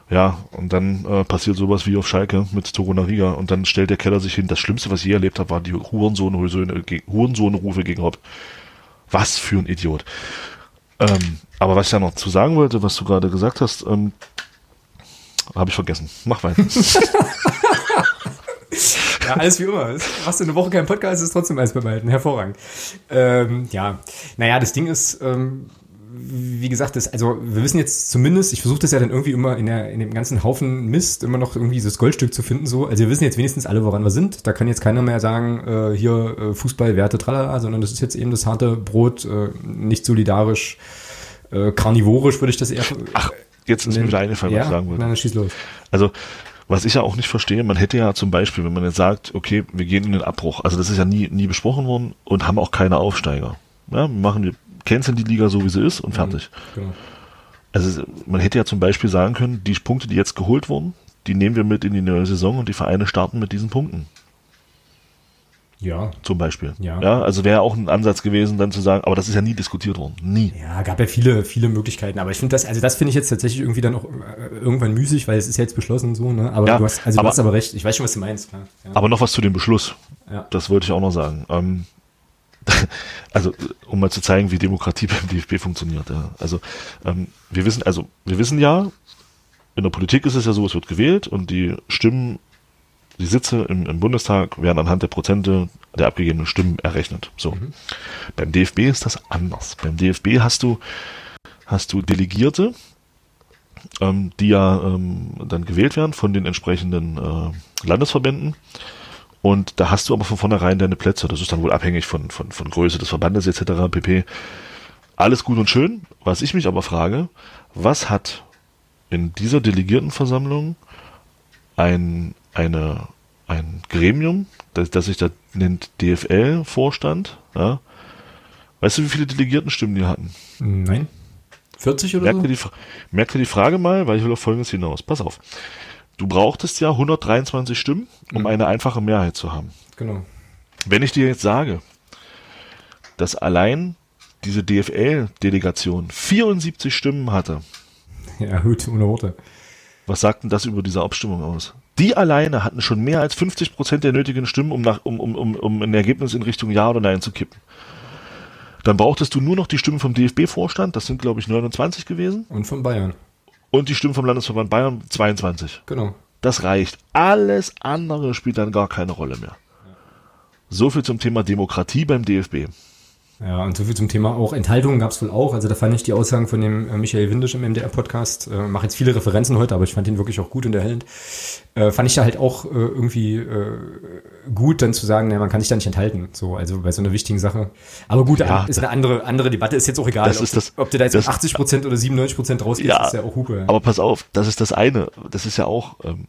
Ja, und dann äh, passiert sowas wie auf Schalke mit Toruna Riga und dann stellt der Keller sich hin. Das Schlimmste, was ich je erlebt habe, war die Hurensohn-Rufe Hurensohn gegen Rob. Was für ein Idiot. Ähm, aber was ich ja noch zu sagen wollte, was du gerade gesagt hast, ähm, habe ich vergessen. Mach weiter. [laughs] Ja, alles wie immer. Machst du eine Woche keinen Podcast, ist trotzdem alles behalten. Hervorragend. Ähm, ja, naja, das Ding ist, ähm, wie gesagt, das, also wir wissen jetzt zumindest, ich versuche das ja dann irgendwie immer in, der, in dem ganzen Haufen Mist immer noch irgendwie das Goldstück zu finden. So, also wir wissen jetzt wenigstens alle, woran wir sind. Da kann jetzt keiner mehr sagen, äh, hier äh, Fußball, Werte, tralala, sondern das ist jetzt eben das harte Brot, äh, nicht solidarisch, äh, karnivorisch würde ich das eher. Ach, jetzt ist mir wieder eingefallen, was ja? ich sagen wollte. Nein, schieß los. Also was ich ja auch nicht verstehe, man hätte ja zum Beispiel, wenn man jetzt sagt, okay, wir gehen in den Abbruch, also das ist ja nie, nie besprochen worden und haben auch keine Aufsteiger. Ja, wir machen, wir canceln die Liga so, wie sie ist und mhm, fertig. Genau. Also man hätte ja zum Beispiel sagen können, die Punkte, die jetzt geholt wurden, die nehmen wir mit in die neue Saison und die Vereine starten mit diesen Punkten. Ja. Zum Beispiel. Ja. ja also wäre auch ein Ansatz gewesen, dann zu sagen, aber das ist ja nie diskutiert worden. Nie. Ja, gab ja viele, viele Möglichkeiten. Aber ich finde das, also das finde ich jetzt tatsächlich irgendwie dann auch äh, irgendwann müßig, weil es ist ja jetzt beschlossen so, ne? Aber ja, du hast, also aber, du hast aber recht. Ich weiß schon, was du meinst, klar. Ja. Aber noch was zu dem Beschluss. Ja. Das wollte ich auch noch sagen. Ähm, [laughs] also, um mal zu zeigen, wie Demokratie beim DFB funktioniert. Ja. Also, ähm, wir wissen, also, wir wissen ja, in der Politik ist es ja so, es wird gewählt und die Stimmen die Sitze im, im, Bundestag werden anhand der Prozente der abgegebenen Stimmen errechnet. So. Mhm. Beim DFB ist das anders. Beim DFB hast du, hast du Delegierte, ähm, die ja ähm, dann gewählt werden von den entsprechenden äh, Landesverbänden. Und da hast du aber von vornherein deine Plätze. Das ist dann wohl abhängig von, von, von Größe des Verbandes etc. pp. Alles gut und schön. Was ich mich aber frage, was hat in dieser Delegiertenversammlung ein eine, ein Gremium, das, das sich da nennt DFL-Vorstand. Ja. Weißt du, wie viele Delegiertenstimmen die hatten? Nein. 40 oder merk so? Die, merk dir die Frage mal, weil ich will auf Folgendes hinaus. Pass auf. Du brauchtest ja 123 Stimmen, um mhm. eine einfache Mehrheit zu haben. Genau. Wenn ich dir jetzt sage, dass allein diese DFL-Delegation 74 Stimmen hatte. Ja, gut, ohne Worte. Was sagt denn das über diese Abstimmung aus? Die alleine hatten schon mehr als 50 Prozent der nötigen Stimmen, um, nach, um, um, um, um ein Ergebnis in Richtung Ja oder Nein zu kippen. Dann brauchtest du nur noch die Stimmen vom DFB-Vorstand, das sind glaube ich 29 gewesen. Und von Bayern. und die Stimmen vom Landesverband Bayern 22. Genau. Das reicht. Alles andere spielt dann gar keine Rolle mehr. So viel zum Thema Demokratie beim DFB. Ja, und so viel zum Thema auch Enthaltungen gab es wohl auch. Also da fand ich die Aussagen von dem äh, Michael Windisch im MDR-Podcast, äh, mache jetzt viele Referenzen heute, aber ich fand ihn wirklich auch gut und erhellend. Äh, fand ich da halt auch äh, irgendwie äh, gut, dann zu sagen, naja, man kann sich da nicht enthalten. So, also bei so einer wichtigen Sache. Aber gut, Ja, ist eine andere, andere Debatte, ist jetzt auch egal. Das ob, ist das- ob du da jetzt das- mit 80 Prozent oder 97 Prozent rausgehst, Ja, ist ja auch Hupe. Aber pass auf, das ist das eine. Das ist ja auch, ähm,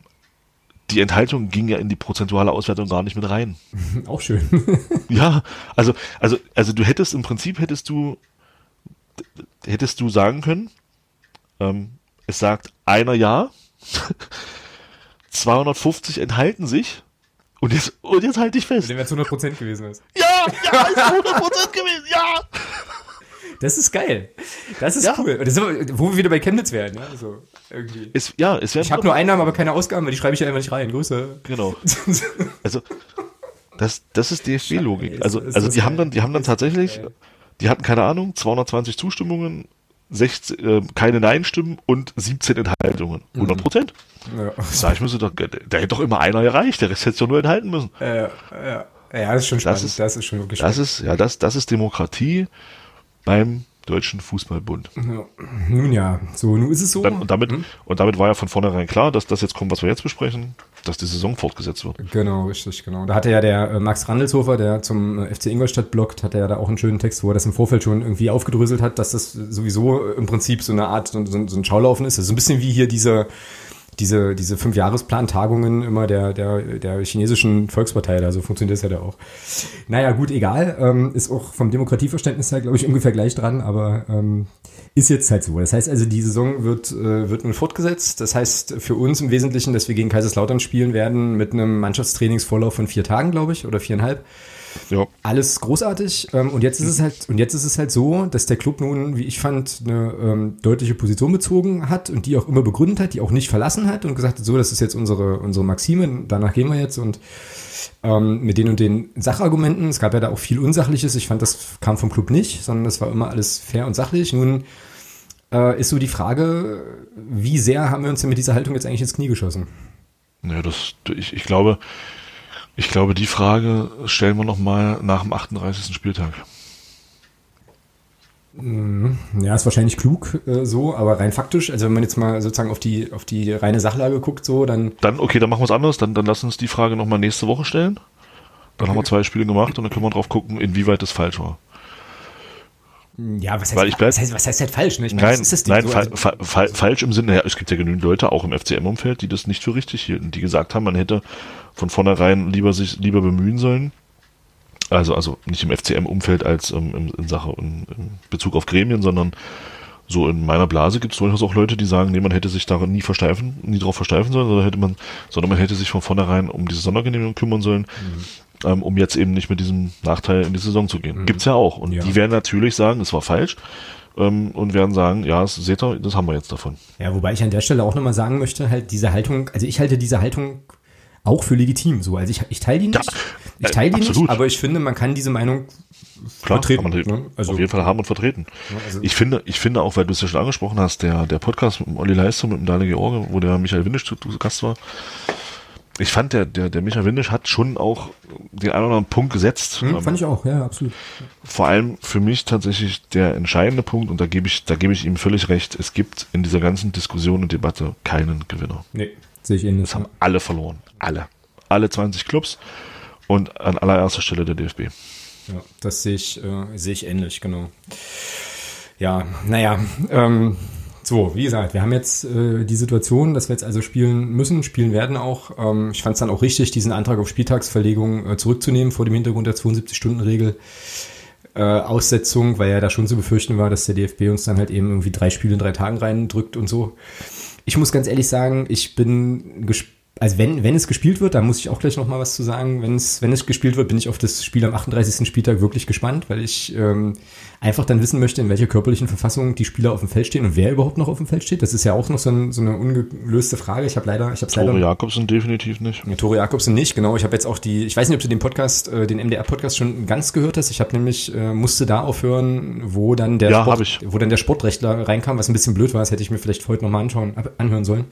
die Enthaltung ging ja in die prozentuale Auswertung gar nicht mit rein. [laughs] Auch schön. [laughs] Ja, also, also, also du hättest im Prinzip hättest du, hättest du sagen können, ähm, es sagt einer ja, [laughs] 250 enthalten sich und jetzt, und jetzt halte ich fest. Wenn es 100 Prozent gewesen ist. Ja, ja, ist 100% gewesen, ja. Das ist geil. Das ist Ja. cool. Das ist, wo wir wieder bei Chemnitz werden. Ja? So, irgendwie. Es, ja, es werden Ich habe nur Einnahmen, aber keine Ausgaben, weil die schreibe ich ja einfach nicht rein. Grüße. Genau. [laughs] Also, das, das ist DFB-Logik. Also, also das die haben dann, die haben dann tatsächlich, die hatten keine Ahnung, 220 Zustimmungen, 16, äh, keine Nein-Stimmen und 17 Enthaltungen. 100 Prozent. Ja. Sag ich mir so, da, da hätte doch immer einer gereicht, der Rest hätte sich doch nur enthalten müssen. Äh, ja. ja, das ist schon spannend. ist- das ist schon wirklich Das spannend. ist, ja, das, das ist Demokratie beim Deutschen Fußballbund. Ja. Nun ja, so, nun ist es so. Dann, und, damit, Hm? und damit war ja von vornherein klar, dass das jetzt kommt, was wir jetzt besprechen, dass die Saison fortgesetzt wird. Genau, richtig, genau. Da hatte ja der äh, Max Randelshofer, der zum äh, FC Ingolstadt bloggt, hat er ja da auch einen schönen Text, wo er das im Vorfeld schon irgendwie aufgedröselt hat, dass das sowieso äh, im Prinzip so eine Art, so, so, so ein Schaulaufen ist. Also so ein bisschen wie hier diese, diese, diese Fünfjahresplan-Tagungen immer der, der, der chinesischen Volkspartei, da so funktioniert das ja da auch. Naja, gut, egal. Ähm, ist auch vom Demokratieverständnis her, glaube ich, ungefähr gleich dran, aber ähm, ist jetzt halt so. Das heißt also, die Saison wird, äh, wird nun fortgesetzt. Das heißt für uns im Wesentlichen, dass wir gegen Kaiserslautern spielen werden mit einem Mannschaftstrainingsvorlauf von vier Tagen, glaube ich, oder viereinhalb. Ja. Alles großartig. Ähm, und jetzt ist es halt, und jetzt ist es halt so, dass der Club nun, wie ich fand, eine ähm, deutliche Position bezogen hat und die auch immer begründet hat, die auch nicht verlassen hat und gesagt hat, so, das ist jetzt unsere, unsere Maxime, danach gehen wir jetzt und ähm, mit den und den Sachargumenten. Es gab ja da auch viel Unsachliches. Ich fand, das kam vom Club nicht, sondern das war immer alles fair und sachlich. Nun äh, ist so die Frage, wie sehr haben wir uns denn mit dieser Haltung jetzt eigentlich ins Knie geschossen? Ja, das, ich, ich glaube, ich glaube, die Frage stellen wir noch mal nach dem 38. Spieltag. Ja, ist wahrscheinlich klug äh, so, aber rein faktisch, also wenn man jetzt mal sozusagen auf die, auf die reine Sachlage guckt, so, dann Dann, okay, dann machen wir es anders. Dann, dann lass uns die Frage noch mal nächste Woche stellen. Dann haben wir zwei Spiele gemacht und dann können wir drauf gucken, inwieweit das falsch war. Ja, was heißt, Weil ich bleib- was heißt, was heißt halt falsch? Ne? Ich meine, Nein, das ist nein, so, fa also, fa fa falsch im Sinne, ja, es gibt ja genügend Leute, auch im FCM-Umfeld, die das nicht für richtig hielten, die gesagt haben, man hätte von vornherein lieber sich lieber bemühen sollen. Also, also nicht im FCM-Umfeld als ähm, in, in Sache in, in Bezug auf Gremien, sondern so in meiner Blase gibt es durchaus auch Leute, die sagen, nee, man hätte sich daran nie versteifen, nie drauf versteifen sollen, sondern hätte man, sondern man hätte sich von vornherein um diese Sondergenehmigung kümmern sollen, ähm, um jetzt eben nicht mit diesem Nachteil in die Saison zu gehen. Gibt's ja auch. Und Ja. die werden natürlich sagen, es war falsch ähm, und werden sagen, ja, das, seht ihr, das haben wir jetzt davon. ja, wobei ich an der Stelle auch nochmal sagen möchte, halt diese Haltung, also ich halte diese Haltung auch für legitim so. Also ich, ich teile die nicht. Ja, ich äh, teile die absolut. nicht, aber ich finde, man kann diese Meinung Klar, vertreten. kann man ne? Also, auf jeden Fall haben und vertreten. also- ich finde, ich finde auch, weil du es ja schon angesprochen hast, der, der Podcast mit dem Olli Leistung, mit dem Daniel George, wo der Michael Windisch zu, zu Gast war, ich fand, der, der, der Michael Windisch hat schon auch den einen oder anderen Punkt gesetzt. hm, Ähm, fand ich auch, ja, absolut. vor allem für mich tatsächlich der entscheidende Punkt, und da gebe ich, da gebe ich ihm völlig recht, es gibt in dieser ganzen Diskussion und Debatte keinen Gewinner. Nee, sehe ich ähnlich. Das haben alle verloren. Alle. Alle 20 Clubs und an allererster Stelle der DFB. Ja, das sehe ich, äh, sehe ich ähnlich, genau. Ja, naja, ähm, so, wie gesagt, wir haben jetzt äh, die Situation, dass wir jetzt also spielen müssen, spielen werden auch. Ähm, ich fand es dann auch richtig, diesen Antrag auf Spieltagsverlegung äh, zurückzunehmen vor dem Hintergrund der 72-Stunden-Regel. Äh, Aussetzung, weil ja da schon zu befürchten war, dass der DFB uns dann halt eben irgendwie drei Spiele in drei Tagen reindrückt und so. Ich muss ganz ehrlich sagen, ich bin gespannt. Also wenn, wenn es gespielt wird, da muss ich auch gleich noch mal was zu sagen. Wenn es, wenn es gespielt wird, bin ich auf das Spiel am 38. Spieltag wirklich gespannt, weil ich ähm, einfach dann wissen möchte, in welcher körperlichen Verfassung die Spieler auf dem Feld stehen und wer überhaupt noch auf dem Feld steht. Das ist ja auch noch so, ein, so eine ungelöste Frage. Ich habe leider, ich habe leider. Tore Jakobsen definitiv nicht. Tore Jakobsen nicht, genau. Ich habe jetzt auch die, ich weiß nicht, ob du den Podcast, äh, den MDR-Podcast schon ganz gehört hast. Ich habe nämlich, äh, musste da aufhören, wo dann der Ja, Sport, wo dann der Sportrechtler reinkam, was ein bisschen blöd war. Das hätte ich mir vielleicht heute nochmal anschauen, anhören sollen.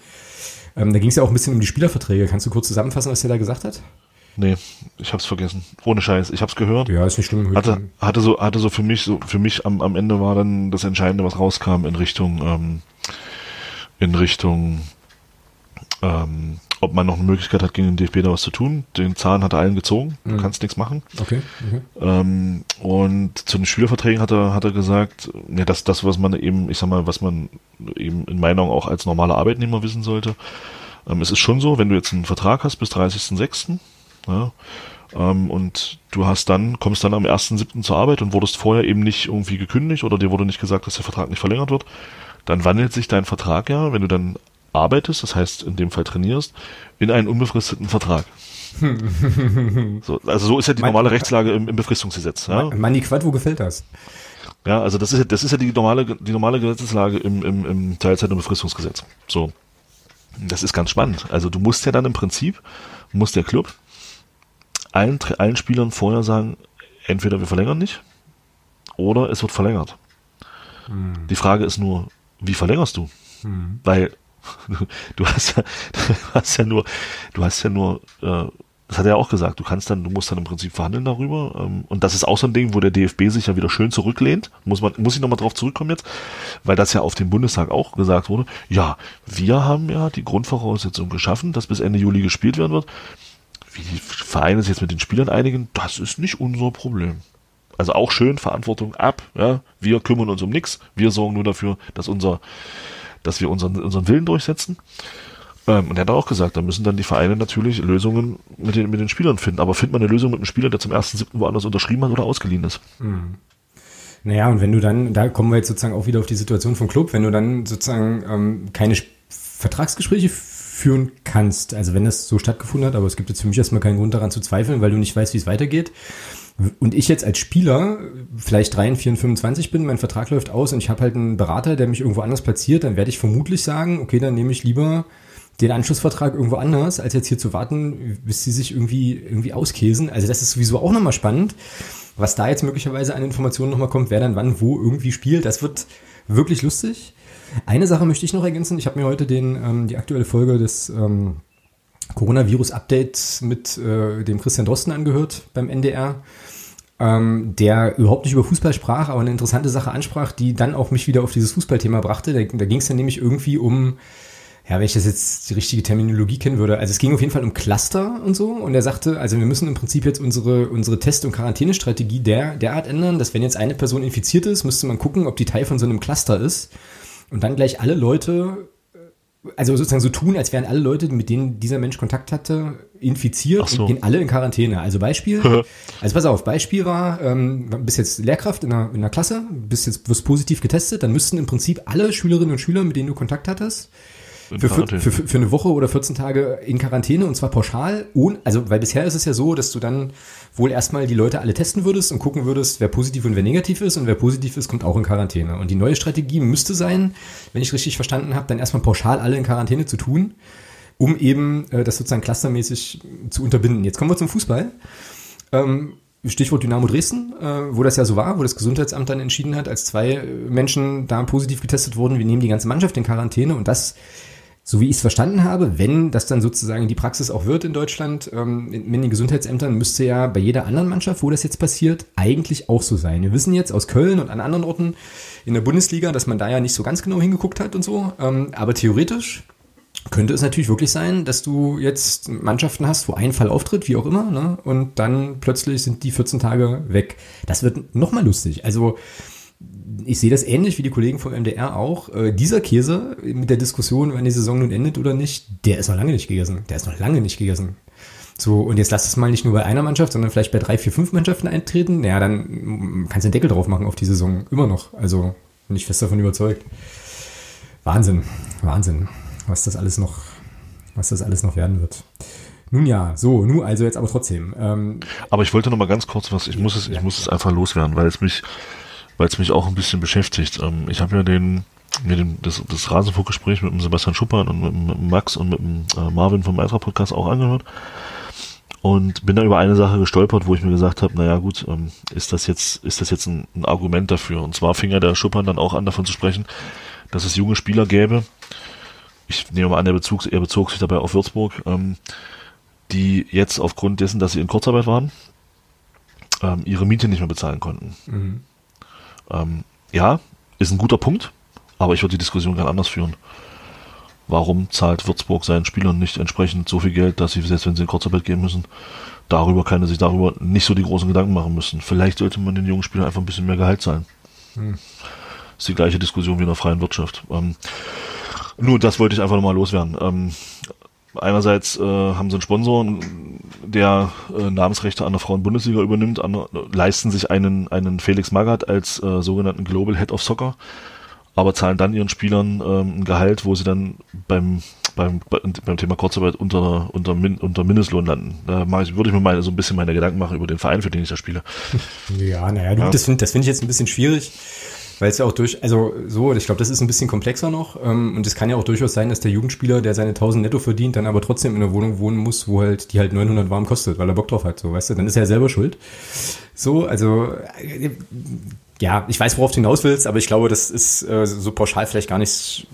Ähm, da ging es ja auch ein bisschen um die Spielerverträge. Kannst du kurz zusammenfassen, was der da gesagt hat? Nee, ich hab's vergessen. Ohne Scheiß. Ich hab's gehört. Ja, ist nicht schlimm. Hatte, hatte so, hatte so für mich, so für mich am, am Ende war dann das Entscheidende, was rauskam in Richtung, ähm, in Richtung, ähm, ob man noch eine Möglichkeit hat, gegen den DFB da was zu tun. Den Zahn hat er allen gezogen. Du Mhm. kannst nichts machen. Okay, okay. Ähm, und zu den Spielerverträgen hat er, hat er gesagt, ja, das, das, was man eben, ich sag mal, was man eben in meinen Augen auch als normaler Arbeitnehmer wissen sollte. Ähm, es ist schon so, wenn du jetzt einen Vertrag hast bis 30.06., ja, ähm, und du hast dann, kommst dann am 1.07. zur Arbeit und wurdest vorher eben nicht irgendwie gekündigt oder dir wurde nicht gesagt, dass der Vertrag nicht verlängert wird, dann wandelt sich dein Vertrag ja, wenn du dann arbeitest, das heißt in dem Fall trainierst, in einen unbefristeten Vertrag. [laughs] so, also so ist ja die normale Rechtslage im, im Befristungsgesetz. Ja? Manni Quad, wo gefällt das? Ja, also das ist ja, das ist ja die normale, die normale Gesetzeslage im, im, im Teilzeit- und Befristungsgesetz. So. Das ist ganz spannend. Also du musst ja dann im Prinzip, muss der Club allen, allen Spielern vorher sagen, entweder wir verlängern nicht oder es wird verlängert. Die Frage ist nur, wie verlängerst du? Weil du, hast ja, du hast ja nur, du hast ja nur, äh, das hat er ja auch gesagt, du kannst dann, du musst dann im Prinzip verhandeln darüber. Ähm, und das ist auch so ein Ding, wo der DFB sich ja wieder schön zurücklehnt. Muss man, muss ich nochmal drauf zurückkommen jetzt, weil das ja auf dem Bundestag auch gesagt wurde. Ja, wir haben ja die Grundvoraussetzung geschaffen, dass bis Ende Juli gespielt werden wird. Wie die Vereine sich jetzt mit den Spielern einigen, das ist nicht unser Problem. Also auch schön Verantwortung ab. Ja, wir kümmern uns um nichts. Wir sorgen nur dafür, dass unser, dass wir unseren, unseren Willen durchsetzen. Ähm, und er hat auch gesagt, da müssen dann die Vereine natürlich Lösungen mit den, mit den Spielern finden. Aber findet man eine Lösung mit einem Spieler, der zum 1.7. woanders unterschrieben hat oder ausgeliehen ist? Naja, und wenn du dann, da kommen wir jetzt sozusagen auch wieder auf die Situation vom Club, wenn du dann sozusagen ähm, keine Sp- Vertragsgespräche führen kannst, also wenn das so stattgefunden hat, aber es gibt jetzt für mich erstmal keinen Grund daran zu zweifeln, weil du nicht weißt, wie es weitergeht. Und ich jetzt als Spieler vielleicht 3, 4, 25 bin, mein Vertrag läuft aus und ich habe halt einen Berater, der mich irgendwo anders platziert, dann werde ich vermutlich sagen, okay, dann nehme ich lieber den Anschlussvertrag irgendwo anders, als jetzt hier zu warten, bis sie sich irgendwie, irgendwie auskäsen. Also das ist sowieso auch nochmal spannend, was da jetzt möglicherweise an Informationen nochmal kommt, wer dann wann wo irgendwie spielt. Das wird wirklich lustig. Eine Sache möchte ich noch ergänzen. Ich habe mir heute den, ähm, die aktuelle Folge des ähm, Coronavirus-Updates mit äh, dem Christian Drosten angehört beim NDR, ähm, der überhaupt nicht über Fußball sprach, aber eine interessante Sache ansprach, die dann auch mich wieder auf dieses Fußballthema brachte. Da, da ging es dann nämlich irgendwie um, ja, wenn ich das jetzt die richtige Terminologie kennen würde, also es ging auf jeden Fall um Cluster und so. Und er sagte, also wir müssen im Prinzip jetzt unsere, unsere Test- und Quarantänestrategie der, derart ändern, dass wenn jetzt eine Person infiziert ist, müsste man gucken, ob die Teil von so einem Cluster ist. Und dann gleich alle Leute also sozusagen so tun, als wären alle Leute, mit denen dieser Mensch Kontakt hatte, infiziert so. und gehen alle in Quarantäne. Also Beispiel, [laughs] also pass auf, Beispiel war, ähm, bist jetzt Lehrkraft in einer, in einer Klasse, bist jetzt wirst positiv getestet, dann müssten im Prinzip alle Schülerinnen und Schüler, mit denen du Kontakt hattest, für, für, für, für eine Woche oder 14 Tage in Quarantäne und zwar pauschal, ohne, also weil bisher ist es ja so, dass du dann wohl erstmal die Leute alle testen würdest und gucken würdest, wer positiv und wer negativ ist und wer positiv ist, kommt auch in Quarantäne. Und die neue Strategie müsste sein, wenn ich richtig verstanden habe, dann erstmal pauschal alle in Quarantäne zu tun, um eben äh, das sozusagen clustermäßig zu unterbinden. Jetzt kommen wir zum Fußball. Ähm, Stichwort Dynamo Dresden, äh, wo das ja so war, wo das Gesundheitsamt dann entschieden hat, als zwei äh, Menschen da positiv getestet wurden, wir nehmen die ganze Mannschaft in Quarantäne und das, so wie ich es verstanden habe, wenn das dann sozusagen die Praxis auch wird in Deutschland, ähm, in, den Gesundheitsämtern, müsste ja bei jeder anderen Mannschaft, wo das jetzt passiert, eigentlich auch so sein. Wir wissen jetzt aus Köln und an anderen Orten in der Bundesliga, dass man da ja nicht so ganz genau hingeguckt hat und so, ähm, aber theoretisch könnte es natürlich wirklich sein, dass du jetzt Mannschaften hast, wo ein Fall auftritt, wie auch immer, ne? und dann plötzlich sind die 14 Tage weg. Das wird nochmal lustig. Also ich sehe das ähnlich wie die Kollegen vom MDR auch. Äh, dieser Käse mit der Diskussion, wann die Saison nun endet oder nicht, der ist noch lange nicht gegessen. Der ist noch lange nicht gegessen. So, und jetzt lass es mal nicht nur bei einer Mannschaft, sondern vielleicht bei drei, vier, fünf Mannschaften eintreten. Ja, dann kannst du den Deckel drauf machen auf die Saison. Immer noch. Also bin ich fest davon überzeugt. Wahnsinn, Wahnsinn, was das alles noch, was das alles noch werden wird. Nun ja, so, nun also jetzt aber trotzdem. Ähm, Aber ich wollte noch mal ganz kurz was, ich muss es, ich muss es einfach loswerden, weil es mich, weil es mich auch ein bisschen beschäftigt. Ähm, ich habe ja den, mir den, das, das Rasenfunkgespräch mit dem Sebastian Schuppern und mit, dem Max und mit dem äh, Marvin vom Eintracht Podcast auch angehört und bin da über eine Sache gestolpert, wo ich mir gesagt habe, naja gut, ähm, ist das jetzt, ist das jetzt ein, ein, Argument dafür? Und zwar fing ja der Schuppern dann auch an davon zu sprechen, dass es junge Spieler gäbe. Ich nehme mal an, er bezog, er bezog sich dabei auf Würzburg, ähm, die jetzt aufgrund dessen, dass sie in Kurzarbeit waren, ähm, ihre Miete nicht mehr bezahlen konnten. Mhm. Ähm, ja, ist ein guter Punkt, aber ich würde die Diskussion gerne anders führen. Warum zahlt Würzburg seinen Spielern nicht entsprechend so viel Geld, dass sie, selbst wenn sie in Kurzarbeit gehen müssen, darüber keine sich darüber nicht so die großen Gedanken machen müssen? Vielleicht sollte man den jungen Spielern einfach ein bisschen mehr Gehalt zahlen. Hm. Das ist die gleiche Diskussion wie in der freien Wirtschaft. Ähm, nur das wollte ich einfach nochmal loswerden. Ähm, einerseits äh, haben sie einen Sponsor, der äh, Namensrechte an der Frauen-Bundesliga übernimmt, an, leisten sich einen, einen Felix Magath als äh, sogenannten Global Head of Soccer aber zahlen dann ihren Spielern ähm, ein Gehalt, wo sie dann beim beim, beim Thema Kurzarbeit unter, unter, unter Mindestlohn landen. Da mache ich, würde ich mir mal so ein bisschen meine Gedanken machen über den Verein, für den ich da spiele. [laughs] Ja, naja, ja. das finde das find ich jetzt ein bisschen schwierig, weil es ja auch durch, also so, ich glaube, das ist ein bisschen komplexer noch ähm, und es kann ja auch durchaus sein, dass der Jugendspieler, der seine 1000 netto verdient, dann aber trotzdem in einer Wohnung wohnen muss, wo halt, die halt 900 warm kostet, weil er Bock drauf hat, so, weißt du, dann ist er ja selber schuld. So, also äh, ja, ich weiß, worauf du hinaus willst, aber ich glaube, das ist äh, so pauschal vielleicht gar nicht,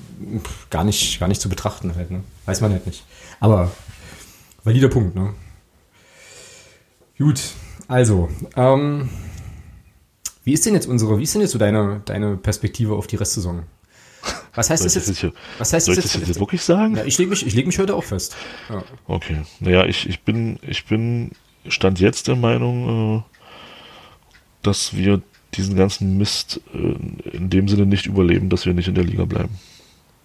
gar nicht, gar nicht zu betrachten halt, ne? Weiß man halt nicht. Aber valider Punkt, ne? Gut, also, ähm, wie ist denn jetzt unsere, wie ist denn jetzt so deine, deine Perspektive auf die Restsaison? Was heißt das jetzt? Hier, was heißt soll das jetzt, das jetzt wirklich sagen? Ja, ich lege mich, ich leg mich heute auch fest. Ja. Okay. Naja, ich, ich bin, ich bin, stand jetzt der Meinung, äh, dass wir diesen ganzen Mist äh, in dem Sinne nicht überleben, dass wir nicht in der Liga bleiben.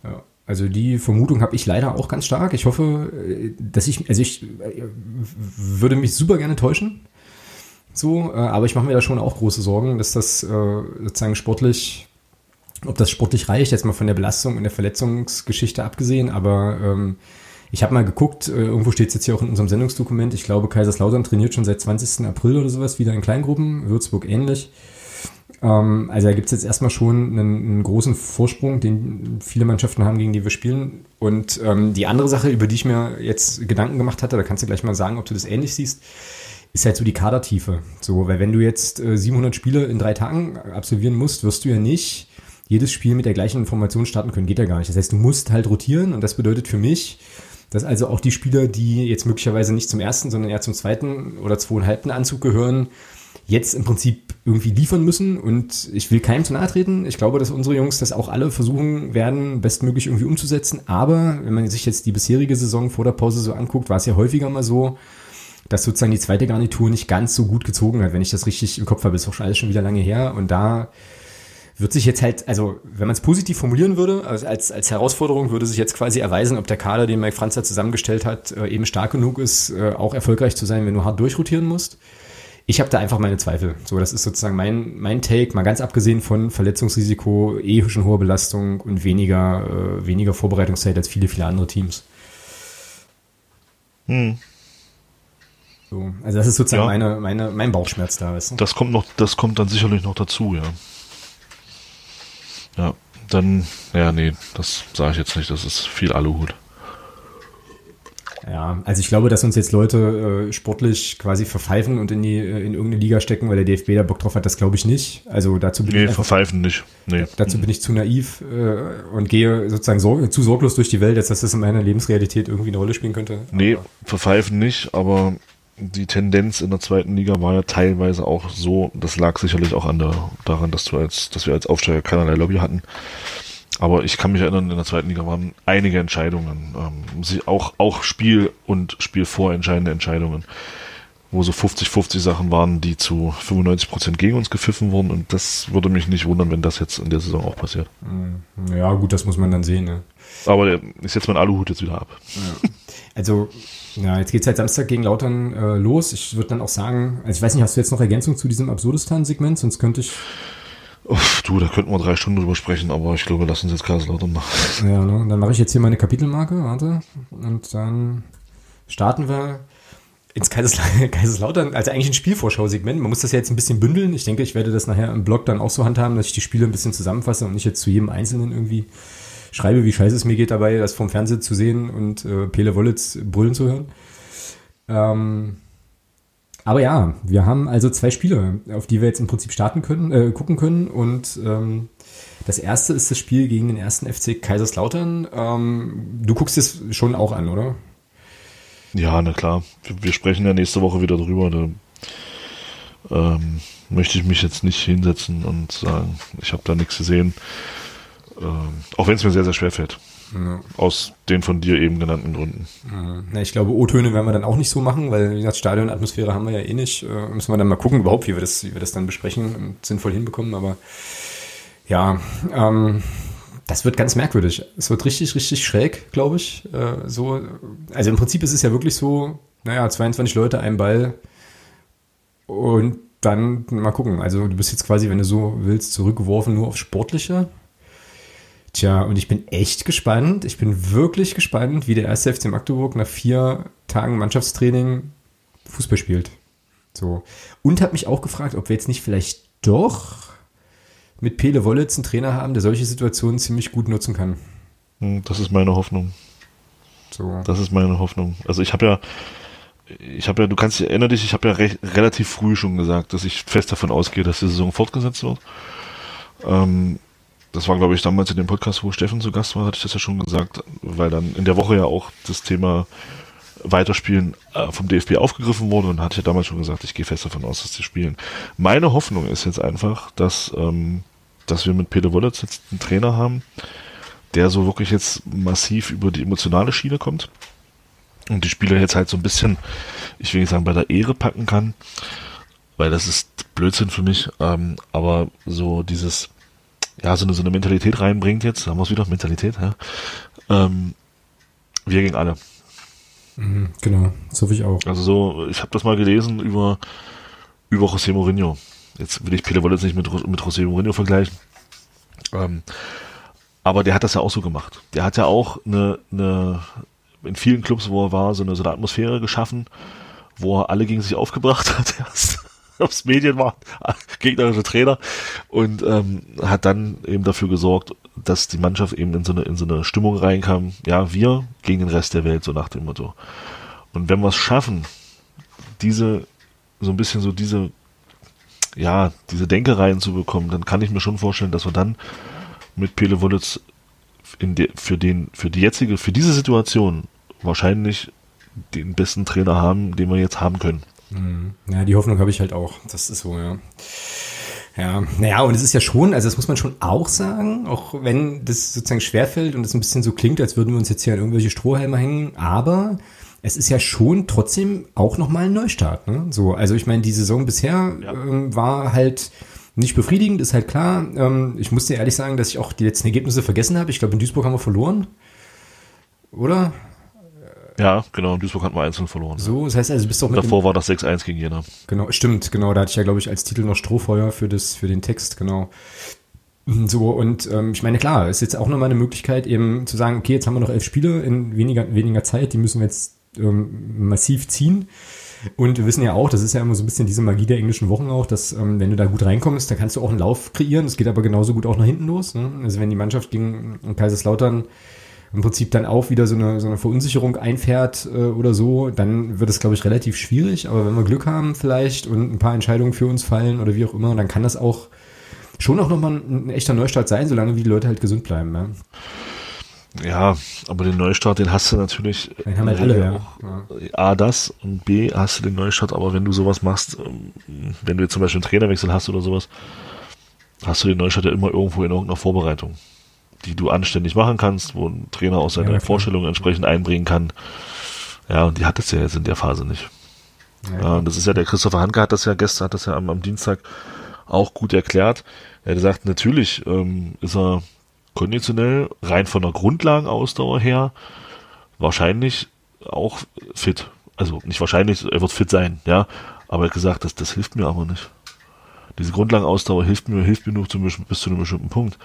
Ja. Also die Vermutung habe ich leider auch ganz stark. Ich hoffe, äh, dass ich, also ich würde mich super gerne täuschen. So, aber ich mache mir da schon auch große Sorgen, dass das sozusagen sportlich, ob das sportlich reicht, jetzt mal von der Belastung und der Verletzungsgeschichte abgesehen, aber ähm, ich habe mal geguckt, irgendwo steht es jetzt hier auch in unserem Sendungsdokument, ich glaube, Kaiserslautern trainiert schon seit 20. April oder sowas wieder in Kleingruppen, Würzburg ähnlich. Ähm, also da gibt es jetzt erstmal schon einen, einen, großen Vorsprung, den viele Mannschaften haben, gegen die wir spielen. Und ähm, die andere Sache, über die ich mir jetzt Gedanken gemacht hatte, da kannst du gleich mal sagen, ob du das ähnlich siehst, ist halt so die Kadertiefe. So, weil wenn du jetzt äh, 700 Spiele in drei Tagen absolvieren musst, wirst du ja nicht jedes Spiel mit der gleichen Information starten können. Geht ja gar nicht. Das heißt, du musst halt rotieren und das bedeutet für mich, dass also auch die Spieler, die jetzt möglicherweise nicht zum ersten, sondern eher zum zweiten oder zweieinhalbten Anzug gehören, jetzt im Prinzip irgendwie liefern müssen. Und ich will keinem zu nahe treten. Ich glaube, dass unsere Jungs das auch alle versuchen werden, bestmöglich irgendwie umzusetzen. Aber wenn man sich jetzt die bisherige Saison vor der Pause so anguckt, war es ja häufiger mal so, dass sozusagen die zweite Garnitur nicht ganz so gut gezogen hat, wenn ich das richtig im Kopf habe. Ist auch schon alles schon wieder lange her. Und da wird sich jetzt halt, also wenn man es positiv formulieren würde, also als, als Herausforderung würde sich jetzt quasi erweisen, ob der Kader, den Mike Franz da zusammengestellt hat, äh, eben stark genug ist, äh, auch erfolgreich zu sein, wenn du hart durchrotieren musst ich habe da einfach meine Zweifel. So, das ist sozusagen mein, mein Take, mal ganz abgesehen von Verletzungsrisiko, eh schon hohe Belastung und weniger, äh, weniger Vorbereitungszeit als viele, viele andere Teams. Hm. So, also das ist sozusagen ja. meine, meine, mein Bauchschmerz da. Weißt du? Das kommt noch, das kommt dann sicherlich noch dazu, ja. Ja, dann, ja, nee, das sage ich jetzt nicht, das ist viel Aluhut. Ja, also ich glaube, dass uns jetzt Leute äh, sportlich quasi verpfeifen und in die äh, in irgendeine Liga stecken, weil der DFB da Bock drauf hat, das glaube ich nicht. Also dazu bin nee, ich verpfeifen nicht. Nee. Dazu bin ich zu naiv äh, und gehe sozusagen sorg zu sorglos durch die Welt, als dass das in meiner Lebensrealität irgendwie eine Rolle spielen könnte. Nee, aber verpfeifen nicht, aber die Tendenz in der zweiten Liga war ja teilweise auch so, das lag sicherlich auch an der, daran, dass du als, dass wir als Aufsteiger keinerlei Lobby hatten. Aber ich kann mich erinnern, in der zweiten Liga waren einige Entscheidungen, ähm, auch, auch Spiel- und Spielvorentscheidende Entscheidungen, wo so 50-50 Sachen waren, die zu 95 Prozent gegen uns gepfiffen wurden. Und das würde mich nicht wundern, wenn das jetzt in der Saison auch passiert. Hm, ja, gut, das muss man dann sehen. Ne? Aber ich setze mein Aluhut jetzt wieder ab. Ja. Also, ja, jetzt geht es halt Samstag gegen Lautern äh, los. Ich würde dann auch sagen, also ich weiß nicht, hast du jetzt noch Ergänzung zu diesem Absurdistan-Segment? Sonst könnte ich Uff, du, da könnten wir drei Stunden drüber sprechen, aber ich glaube, lass uns jetzt Kaiserslautern machen. Ja, ne? dann mache ich jetzt hier meine Kapitelmarke, warte. Und dann starten wir ins [laughs] Kaiserslautern, also eigentlich ein Spielvorschau-Segment. Man muss das ja jetzt ein bisschen bündeln. Ich denke, ich werde das nachher im Blog dann auch so handhaben, dass ich die Spiele ein bisschen zusammenfasse und nicht jetzt zu jedem Einzelnen irgendwie schreibe, wie scheiße es mir geht dabei, das vom Fernseher zu sehen und äh, Pele Wollitz brüllen zu hören. Ähm, aber ja, wir haben also zwei Spiele, auf die wir jetzt im Prinzip starten können, äh, gucken können. Und ähm, das erste ist das Spiel gegen den ersten FC Kaiserslautern. Ähm, du guckst es schon auch an, oder? Ja, na klar. Wir, wir sprechen ja nächste Woche wieder drüber. Da ähm, möchte ich mich jetzt nicht hinsetzen und sagen, ich habe da nichts gesehen. Ähm, auch wenn es mir sehr, sehr schwer fällt. Ja. Aus den von dir eben genannten Gründen. Ja, ich glaube, O-Töne werden wir dann auch nicht so machen, weil, wie gesagt, Stadionatmosphäre haben wir ja eh nicht. Äh, müssen wir dann mal gucken, überhaupt, wie wir das, wie wir das dann besprechen und sinnvoll hinbekommen. Aber ja, ähm, das wird ganz merkwürdig. Es wird richtig, richtig schräg, glaube ich. Äh, so, also im Prinzip ist es ja wirklich so, naja, 22 Leute, ein Ball und dann mal gucken. Also du bist jetzt quasi, wenn du so willst, zurückgeworfen nur auf Sportliche. Tja, und ich bin echt gespannt. Ich bin wirklich gespannt, wie der erste FC Magdeburg nach vier Tagen Mannschaftstraining Fußball spielt. So. Und habe mich auch gefragt, ob wir jetzt nicht vielleicht doch mit Pele Wollitz einen Trainer haben, der solche Situationen ziemlich gut nutzen kann. Hm, das ist meine Hoffnung. So. Das ist meine Hoffnung. Also ich habe ja, ich habe ja, du kannst dich erinnern dich, ich habe ja recht, relativ früh schon gesagt, dass ich fest davon ausgehe, dass die Saison fortgesetzt wird. Ähm, das war, glaube ich, damals in dem Podcast, wo Steffen zu Gast war, hatte ich das ja schon gesagt, weil dann in der Woche ja auch das Thema Weiterspielen äh, vom DFB aufgegriffen wurde und hatte ja damals schon gesagt, ich gehe fest davon aus, dass sie spielen. Meine Hoffnung ist jetzt einfach, dass, ähm, dass wir mit Peter Wollitz jetzt einen Trainer haben, der so wirklich jetzt massiv über die emotionale Schiene kommt und die Spieler jetzt halt so ein bisschen, ich will nicht sagen, bei der Ehre packen kann, weil das ist Blödsinn für mich, ähm, aber so dieses ja, so eine, so eine Mentalität reinbringt jetzt, haben wir es wieder, Mentalität, ja. Ähm, wir gegen alle. Mhm, genau, so hoffe ich auch. Also so, ich habe das mal gelesen über, über José Mourinho. Jetzt will ich Peter Wollitz nicht mit, mit José Mourinho vergleichen. Ähm, aber der hat das ja auch so gemacht. Der hat ja auch eine, eine, in vielen Clubs, wo er war, so eine, so eine Atmosphäre geschaffen, wo er alle gegen sich aufgebracht [laughs] hat erst [laughs] aufs Medien war, [laughs] gegnerische Trainer und ähm, hat dann eben dafür gesorgt, dass die Mannschaft eben in so eine in so eine Stimmung reinkam, ja, wir gegen den Rest der Welt, so nach dem Motto. Und wenn wir es schaffen, diese so ein bisschen so diese ja, diese Denke reinzubekommen, dann kann ich mir schon vorstellen, dass wir dann mit Pele Wollitz in de, für den für die jetzige für diese Situation wahrscheinlich den besten Trainer haben, den wir jetzt haben können. Mhm. Ja, die Hoffnung habe ich halt auch. Das ist so, ja. Ja, naja, und es ist ja schon, also das muss man schon auch sagen, auch wenn das sozusagen schwerfällt und es ein bisschen so klingt, als würden wir uns jetzt hier an irgendwelche Strohhalme hängen, aber es ist ja schon trotzdem auch nochmal ein Neustart. Ne? So, also ich meine, die Saison bisher ja. ähm, war halt nicht befriedigend, ist halt klar. Ähm, ich muss dir ehrlich sagen, dass ich auch die letzten Ergebnisse vergessen habe. Ich glaube, in Duisburg haben wir verloren. Oder? Ja, genau, in Duisburg hatten wir einzeln verloren. So, das heißt also, du bist auch mit Davor war das 6-1 gegen Jena. Genau, stimmt, genau, da hatte ich ja, glaube ich, als Titel noch Strohfeuer für, das, für den Text, genau. [clears throat] So, und ähm, ich meine, klar, ist jetzt auch nochmal eine Möglichkeit, eben zu sagen, okay, jetzt haben wir noch elf Spiele in weniger, weniger Zeit, die müssen wir jetzt ähm, massiv ziehen. Und wir wissen ja auch, das ist ja immer so ein bisschen diese Magie der englischen Wochen auch, dass ähm, wenn du da gut reinkommst, dann kannst du auch einen Lauf kreieren. Das geht aber genauso gut auch nach hinten los. Ne? Also wenn die Mannschaft gegen Kaiserslautern im Prinzip dann auch wieder so eine, so eine Verunsicherung einfährt äh, oder so, dann wird es, glaube ich, relativ schwierig. Aber wenn wir Glück haben vielleicht und ein paar Entscheidungen für uns fallen oder wie auch immer, dann kann das auch schon auch nochmal ein, ein echter Neustart sein, solange wie die Leute halt gesund bleiben. Ja. Ja, aber den Neustart, den hast du natürlich. Den haben halt alle, ja. A, das und B, hast du den Neustart, aber wenn du sowas machst, ähm, wenn du jetzt zum Beispiel einen Trainerwechsel hast oder sowas, hast du den Neustart ja immer irgendwo in irgendeiner Vorbereitung die du anständig machen kannst, wo ein Trainer auch seine ja, Vorstellungen entsprechend einbringen kann. Ja, und die hat es ja jetzt in der Phase nicht. Ja, ja, und das ist ja der Christopher Hanke hat das ja gestern, hat das ja am, am Dienstag auch gut erklärt. Er hat gesagt, natürlich ähm, ist er konditionell rein von der Grundlagenausdauer her wahrscheinlich auch fit. Also nicht wahrscheinlich, er wird fit sein, ja. Aber er hat gesagt, das, das hilft mir aber nicht. Diese Grundlagenausdauer hilft mir, hilft mir nur zum, bis zu einem bestimmten Punkt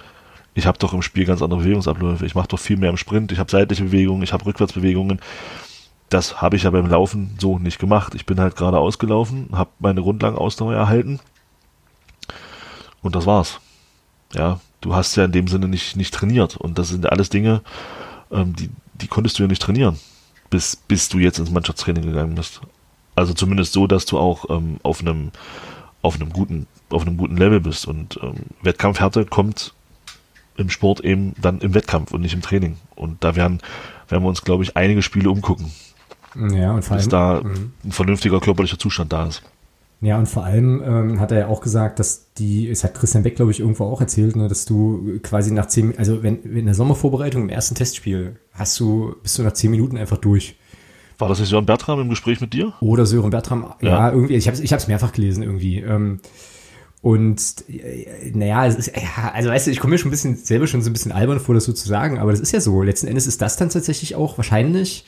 ich habe doch im Spiel ganz andere Bewegungsabläufe. Ich mache doch viel mehr im Sprint. Ich habe seitliche Bewegungen, ich habe Rückwärtsbewegungen. Das habe ich ja beim Laufen so nicht gemacht. Ich bin halt gerade ausgelaufen, habe meine Grundlagenausdauer erhalten und das war's. Ja, du hast ja in dem Sinne nicht, nicht trainiert und das sind alles Dinge, ähm, die, die konntest du ja nicht trainieren, bis, bis du jetzt ins Mannschaftstraining gegangen bist. Also zumindest so, dass du auch ähm, auf einem auf einem guten auf einem guten Level bist und ähm, Wettkampfhärte kommt im Sport eben dann im Wettkampf und nicht im Training und da werden werden wir uns glaube ich einige Spiele umgucken. Ja, und vor allem, bis da mhm. ein vernünftiger körperlicher Zustand da ist. Ja, und vor allem ähm, hat er ja auch gesagt, dass die, es hat Christian Beck, glaube ich, irgendwo auch erzählt, ne, dass du quasi nach zehn, also wenn in der Sommervorbereitung im ersten Testspiel hast du, bist du nach zehn Minuten einfach durch. War das nicht Sören Bertram im Gespräch mit dir? Oder Sören Bertram, ja, ja irgendwie, ich habe es ich hab's mehrfach gelesen irgendwie. Ähm, und äh, naja, es ist, ja, also weißt du, ich komme mir schon ein bisschen selber schon so ein bisschen albern vor, das so zu sagen, aber das ist ja so. Letzten Endes ist das dann tatsächlich auch wahrscheinlich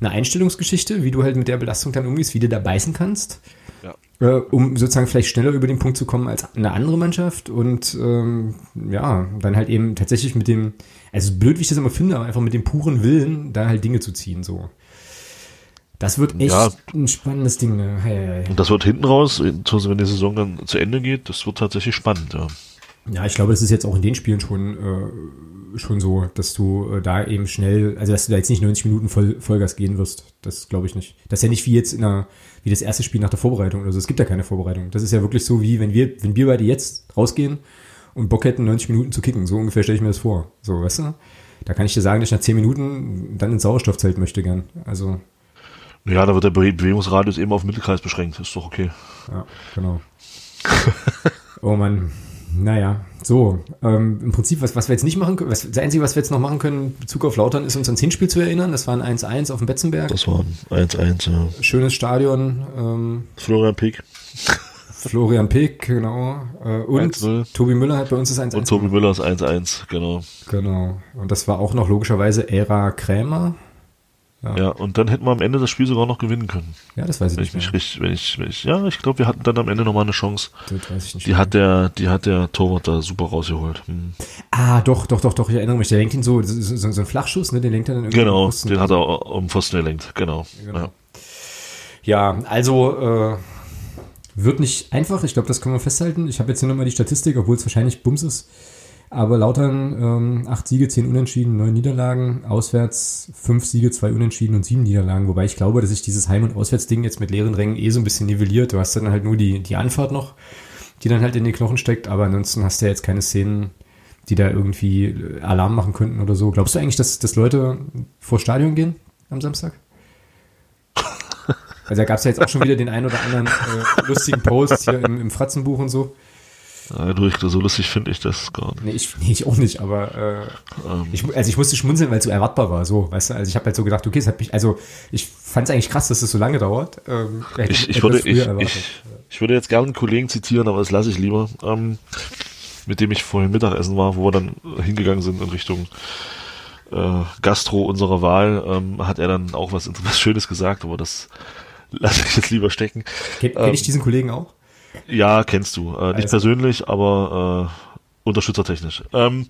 eine Einstellungsgeschichte, wie du halt mit der Belastung dann umgehst, wie du da beißen kannst. Ja. Äh, um sozusagen vielleicht schneller über den Punkt zu kommen als eine andere Mannschaft und ähm, ja, dann halt eben tatsächlich mit dem, also blöd wie ich das immer finde, aber einfach mit dem puren Willen, da halt Dinge zu ziehen, so. Das wird echt ja. ein spannendes Ding. Ne? Hey, hey. Und das wird hinten raus, wenn die Saison dann zu Ende geht, das wird tatsächlich spannend, ja. Ja, ich glaube, das ist jetzt auch in den Spielen schon äh, schon so, dass du äh, da eben schnell, also dass du da jetzt nicht 90 Minuten voll, Vollgas gehen wirst. Das glaube ich nicht. Das ist ja nicht wie jetzt in einer, wie das erste Spiel nach der Vorbereitung oder so. Es gibt ja keine Vorbereitung. Das ist ja wirklich so wie, wenn wir, wenn wir beide jetzt rausgehen und Bock hätten, 90 Minuten zu kicken. So ungefähr stelle ich mir das vor. So, weißt du? Da kann ich dir sagen, dass ich nach 10 Minuten dann ins Sauerstoffzelt möchte gern. Also. Ja, da wird der Bewegungsradius eben auf Mittelkreis beschränkt. ist doch okay. Ja, genau. [laughs] oh Mann. Naja, so. Ähm, Im Prinzip, was, was wir jetzt nicht machen können, was, das Einzige, was wir jetzt noch machen können, in Bezug auf Lautern, ist uns ans Hinspiel zu erinnern. Das war ein 1-1 auf dem Betzenberg. Das war ein 1-1, ja. Schönes Stadion. Ähm, Florian Pick. Florian Pick, genau. Äh, und Tobi Müller hat bei uns das 1-1. Und Tobi Müller ist 1-1, genau. Genau. Und das war auch noch logischerweise Ära Krämer. Ja. ja. und dann hätten wir am Ende das Spiel sogar noch gewinnen können. Ja, das weiß ich wenn nicht. Ich mich richtig, wenn ich, wenn ich, ja, ich glaube, wir hatten dann am Ende nochmal eine Chance. Das weiß ich nicht. Die mehr. hat der, die hat der Torwart da super rausgeholt. Hm. Ah, doch, doch, doch, doch, ich erinnere mich. Der lenkt ihn so, so, so, so ein Flachschuss, ne, den lenkt er dann irgendwie. Genau, den hat er um Pfosten gelenkt, genau. genau. Ja. ja, also, äh, wird nicht einfach, ich glaube, das können wir festhalten. Ich habe jetzt hier nochmal die Statistik, obwohl es wahrscheinlich Bums ist. Aber Lautern ähm, acht Siege, zehn Unentschieden, neun Niederlagen, auswärts fünf Siege, zwei Unentschieden und sieben Niederlagen. Wobei ich glaube, dass sich dieses Heim- und Auswärtsding jetzt mit leeren Rängen eh so ein bisschen nivelliert. Du hast dann halt nur die, die Anfahrt noch, die dann halt in den Knochen steckt, aber ansonsten hast du ja jetzt keine Szenen, die da irgendwie äh, Alarm machen könnten oder so. Glaubst du eigentlich, dass, dass Leute vor Stadion gehen am Samstag? [laughs] Also da gab es ja jetzt auch schon wieder den einen oder anderen äh, lustigen Post hier im, im Fratzenbuch und so. Ja, du, so lustig finde ich das gar nicht. Nee, ich, nee, ich auch nicht, aber äh, ähm. ich, also ich musste schmunzeln, weil es so erwartbar war, so, weißt du, also ich habe halt so gedacht, okay, es hat mich, also ich fand es eigentlich krass, dass es das so lange dauert. Ähm, ich, ich, würde, ich, ich, ich, würde jetzt gerne einen Kollegen zitieren, aber das lasse ich lieber, ähm, mit dem ich vorhin Mittagessen war, wo wir dann hingegangen sind in Richtung äh, Gastro unserer Wahl, ähm, hat er dann auch was, was [laughs] Schönes gesagt, aber das lasse ich jetzt lieber stecken. Kenn, kenn ich ähm, diesen Kollegen auch? Ja, kennst du. Äh, nicht also. persönlich, aber äh, unterstützertechnisch. Ähm,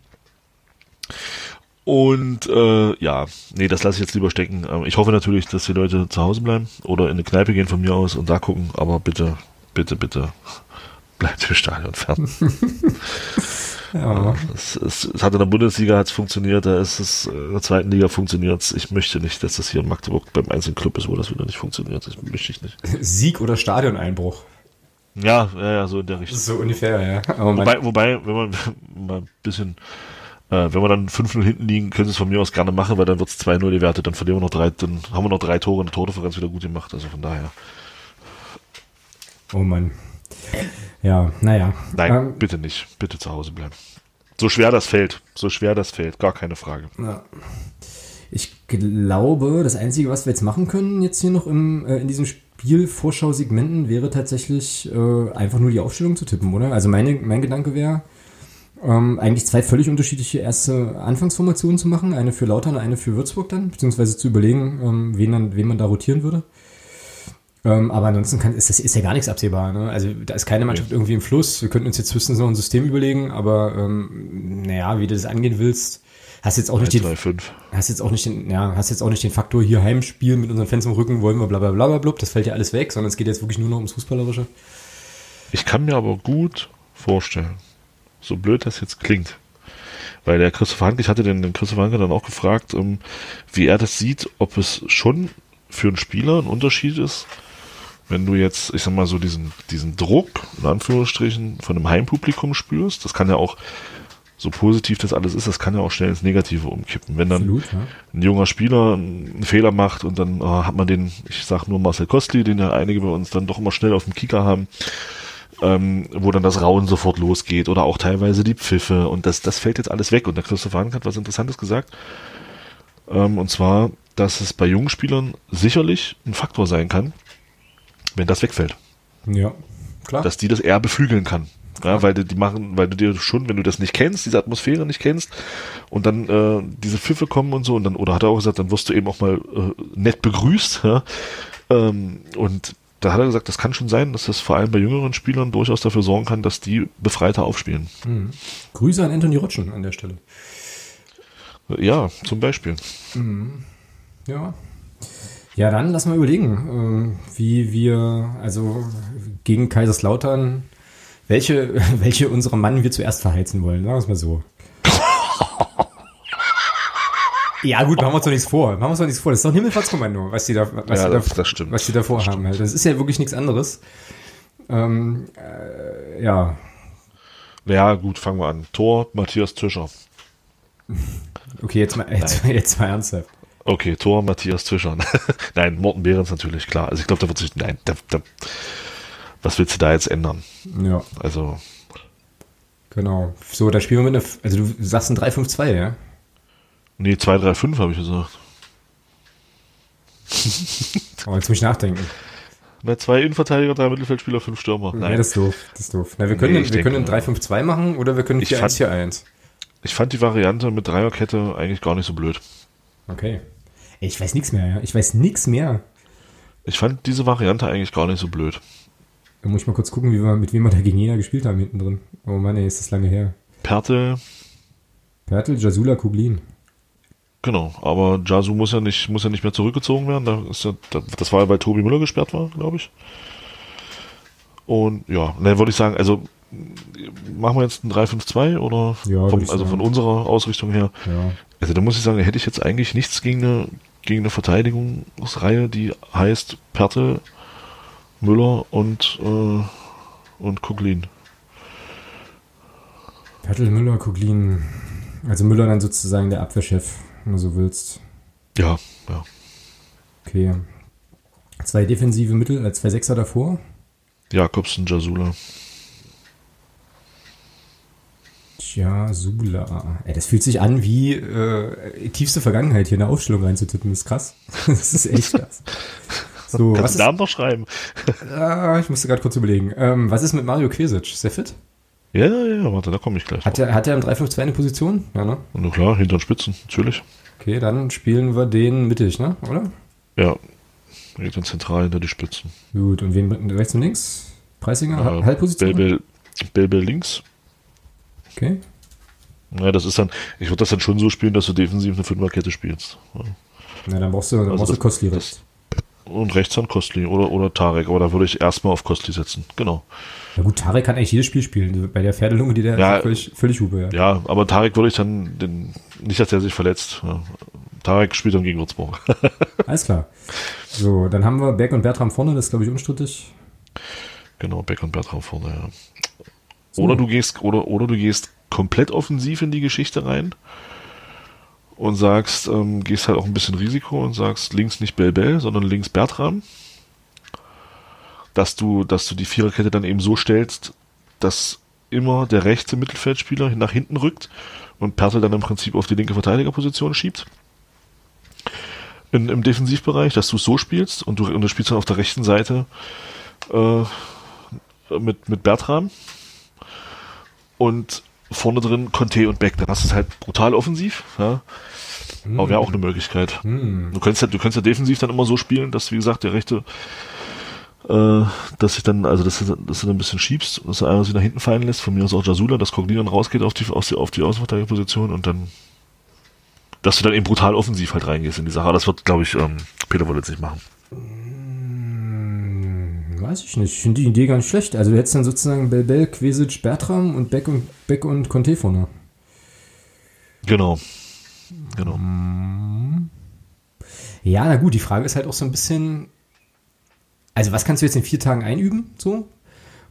und äh, ja, nee, das lasse ich jetzt lieber stecken. Ähm, ich hoffe natürlich, dass die Leute zu Hause bleiben oder in eine Kneipe gehen von mir aus und da gucken, aber bitte, bitte, bitte [laughs] bleibt im Stadion fern. [laughs] ja. es, es, es, hat in der Bundesliga hat's funktioniert, da ist es in der zweiten Liga funktioniert Ich möchte nicht, dass das hier in Magdeburg beim einzelnen Club ist, wo das wieder nicht funktioniert. Das möchte ich nicht. Sieg oder Stadioneinbruch? Ja, ja, ja, so in der Richtung. So ungefähr, ja. Aber wobei, wobei, wenn man [laughs] mal ein bisschen, äh, wenn wir dann 5-0 hinten liegen, können sie es von mir aus gerne machen, weil dann wird es 2-0 gewertet, dann verlieren wir noch drei, dann haben wir noch drei Tore und eine Tordifferenz wieder gut gemacht, also von daher. Oh Mann. Ja, naja. Nein, ähm, bitte nicht. Bitte zu Hause bleiben. So schwer das fällt, so schwer das fällt, gar keine Frage. Ja. Ich glaube, das Einzige, was wir jetzt machen können, jetzt hier noch im, äh, in diesem Spiel, Spielvorschau-Segmenten wäre tatsächlich äh, einfach nur die Aufstellung zu tippen, oder? Also meine, mein Gedanke wäre, ähm, eigentlich zwei völlig unterschiedliche erste Anfangsformationen zu machen. Eine für Lautern, eine für Würzburg dann, beziehungsweise zu überlegen, ähm, wen, dann, wen man da rotieren würde. Ähm, aber ansonsten kann, ist, das, ist ja gar nichts absehbar. Ne? Also da ist keine Mannschaft irgendwie im Fluss. Wir könnten uns jetzt höchstens noch ein System überlegen, aber ähm, naja, wie du das angehen willst, Hast jetzt auch nicht 3, den, 3, 5. hast jetzt auch nicht den, ja, hast jetzt auch nicht den Faktor hier Heimspiel mit unseren Fans im Rücken, wollen wir bla bla bla bla das fällt ja alles weg, sondern es geht jetzt wirklich nur noch ums Fußballerische. Ich kann mir aber gut vorstellen, so blöd das jetzt klingt, weil der Christopher Hanke, ich hatte den, den Christopher Hanke dann auch gefragt, ähm, wie er das sieht, ob es schon für einen Spieler ein Unterschied ist, wenn du jetzt, ich sag mal so diesen, diesen Druck, in Anführungsstrichen, von einem Heimpublikum spürst, das kann ja auch, so positiv das alles ist, das kann ja auch schnell ins Negative umkippen. Wenn dann Absolut, ja. ein junger Spieler einen Fehler macht und dann äh, hat man den, ich sag nur Marcel Kostli, den ja einige bei uns dann doch immer schnell auf dem Kicker haben, ähm, wo dann das Rauen sofort losgeht oder auch teilweise die Pfiffe und das, das fällt jetzt alles weg. Und der Christopher Hank hat was Interessantes gesagt. Ähm, und zwar, dass es bei jungen Spielern sicherlich ein Faktor sein kann, wenn das wegfällt. Ja, klar. Dass die das eher beflügeln kann. Ja, weil die, die machen, weil du dir schon, wenn du das nicht kennst, diese Atmosphäre nicht kennst und dann äh, diese Pfiffe kommen und so und dann, oder hat er auch gesagt, dann wirst du eben auch mal äh, nett begrüßt. Ja? Ähm, und da hat er gesagt, das kann schon sein, dass das vor allem bei jüngeren Spielern durchaus dafür sorgen kann, dass die befreiter aufspielen. Mhm. Grüße an Anthony Rotschen an der Stelle. Ja, zum Beispiel. Ja. Ja, dann lass mal überlegen, äh, wie wir, also gegen Kaiserslautern, welche, [laughs] welche unserer Mann wir zuerst verheizen wollen, sagen wir es mal so. [laughs] Ja, gut, machen wir uns doch nichts vor. Machen wir uns doch nichts vor. Das ist doch ein Himmelfahrtskommando, was die da, was Ja, die da, das- das stimmt. was die da vorhaben. stimmt. Halt. Das ist ja wirklich nichts anderes. Ähm, äh, ja, Ja, gut, fangen wir an. Tor, Matthias Tischer. [laughs] okay, jetzt mal, jetzt, jetzt mal ernsthaft. Okay, Tor, Matthias Tischer. nein, Morten Behrens natürlich, klar. Also ich glaube, da wird sich, nein, da, da, was willst du da jetzt ändern? Ja, Also, genau. So, da spielen wir mit einer, also du sagst ein 3-5-2, ja? nee, 2-3-5 habe ich gesagt. Oh, jetzt muss ich nachdenken. Na, zwei Innenverteidiger, drei Mittelfeldspieler, fünf Stürmer. Nein, Nein. das ist doof. Das ist doof. Na, wir können, Nee, wir können ein 3-5-2 machen oder wir können Ich fand- 4-1-4-1. Ich fand die Variante mit Dreierkette eigentlich gar nicht so blöd. Okay. Ich weiß nichts mehr, ja. Ich weiß nichts mehr. Ich fand diese Variante eigentlich gar nicht so blöd. Da muss ich mal kurz gucken, wie wir, mit wem wir da gegen Jena gespielt haben hinten drin. Oh Mann, ey, ist das lange her. Pertel, Pertl, Jasula, Kuglin. genau, aber Jasu muss ja nicht, muss ja nicht mehr zurückgezogen werden. Da ja, da- das war ja, weil Tobi Müller gesperrt war, glaube ich. Und ja, dann würde ich sagen, also machen wir jetzt ein 3-5-2 oder Ja, vom, also von unserer Ausrichtung her. Ja. Also da muss ich sagen, da hätte ich jetzt eigentlich nichts gegen eine, gegen eine Verteidigungsreihe, die heißt Pertel, Müller und, äh, und Kuglin. Pertl, Müller, Kuglin. Also Müller dann sozusagen der Abwehrchef, wenn du so willst. Ja, ja. Okay. Zwei defensive Mittel, äh, zwei Sechser davor. Jakobsen, Jasula. Jasula. Ey, das fühlt sich an wie äh, tiefste Vergangenheit hier in der Aufstellung reinzutippen. Das ist krass. [laughs] Das ist echt krass. [laughs] So, was Kannst ist, du Namen noch schreiben? [laughs] ah, ich musste gerade kurz überlegen. Ähm, was ist mit Mario Quesic? Ist der fit? Ja, ja, ja, warte, da komme ich gleich. Hat er, hat er im 3-5-2 eine Position? Ja, ne? Und na klar, hinter den Spitzen, natürlich. Okay, dann spielen wir den mittig, ne? Oder? Ja. Geht dann zentral hinter die Spitzen. Gut, und wen rechts und links? Preisinger? Ja, Halbposition? Belbel, Belbel links. Okay. Ja, das ist dann, ich würde das dann schon so spielen, dass du defensiv eine Fünferkette spielst. Ja. Na, dann brauchst du, dann Also brauchst du das- Kostli rechts. Und rechts dann Kostli oder, oder Tarek, aber da würde ich erstmal auf Kostli setzen. Genau. Na gut, Tarek kann eigentlich jedes Spiel spielen. Bei der Pferdelunge, die der Ja. völlig, völlig Hupe, ja. Ja, aber Tarek würde ich dann, den, nicht, dass der sich verletzt. Ja. Tarek spielt dann gegen Würzburg. [laughs] Alles klar. So, dann haben wir Berg und Bertram vorne, das ist, glaube ich, unstrittig. genau, Beck und Bertram vorne, ja. So. Oder du gehst, oder, oder du gehst komplett offensiv in die Geschichte rein und sagst, ähm, gehst halt auch ein bisschen Risiko und sagst links nicht Bell Bell, sondern links Bertram. Dass du, dass du die Viererkette dann eben so stellst, dass immer der rechte Mittelfeldspieler nach hinten rückt und Pertl dann im Prinzip auf die linke Verteidigerposition schiebt. In, Im Defensivbereich, dass du es so spielst und du, und du spielst dann auf der rechten Seite äh, mit, mit Bertram und vorne drin Conte und Beck. Dann hast du es halt brutal offensiv. Ja. Aber wäre auch eine Möglichkeit. Hm. Du könntest ja, du könntest ja defensiv dann immer so spielen, dass, wie gesagt, der rechte, äh, dass ich dann, also dass du, dass du dann ein bisschen schiebst, dass du einer sich nach hinten fallen lässt, von mir aus auch Jasula, dass Coglin dann rausgeht auf die, auf die, auf die Außenverteidigerposition und dann dass du dann eben brutal offensiv halt reingehst in die Sache. Aber das wird, glaube ich, ähm, Peter Wollitz nicht machen. Hm, weiß ich nicht. Ich finde die Idee gar nicht schlecht. Also du hättest dann sozusagen Belbel, Quesic, Bertram und Beck und, Beck und Conte vorne. Genau. Genau. Ja, na gut, die Frage ist halt auch so ein bisschen, also was kannst du jetzt in vier Tagen einüben, so?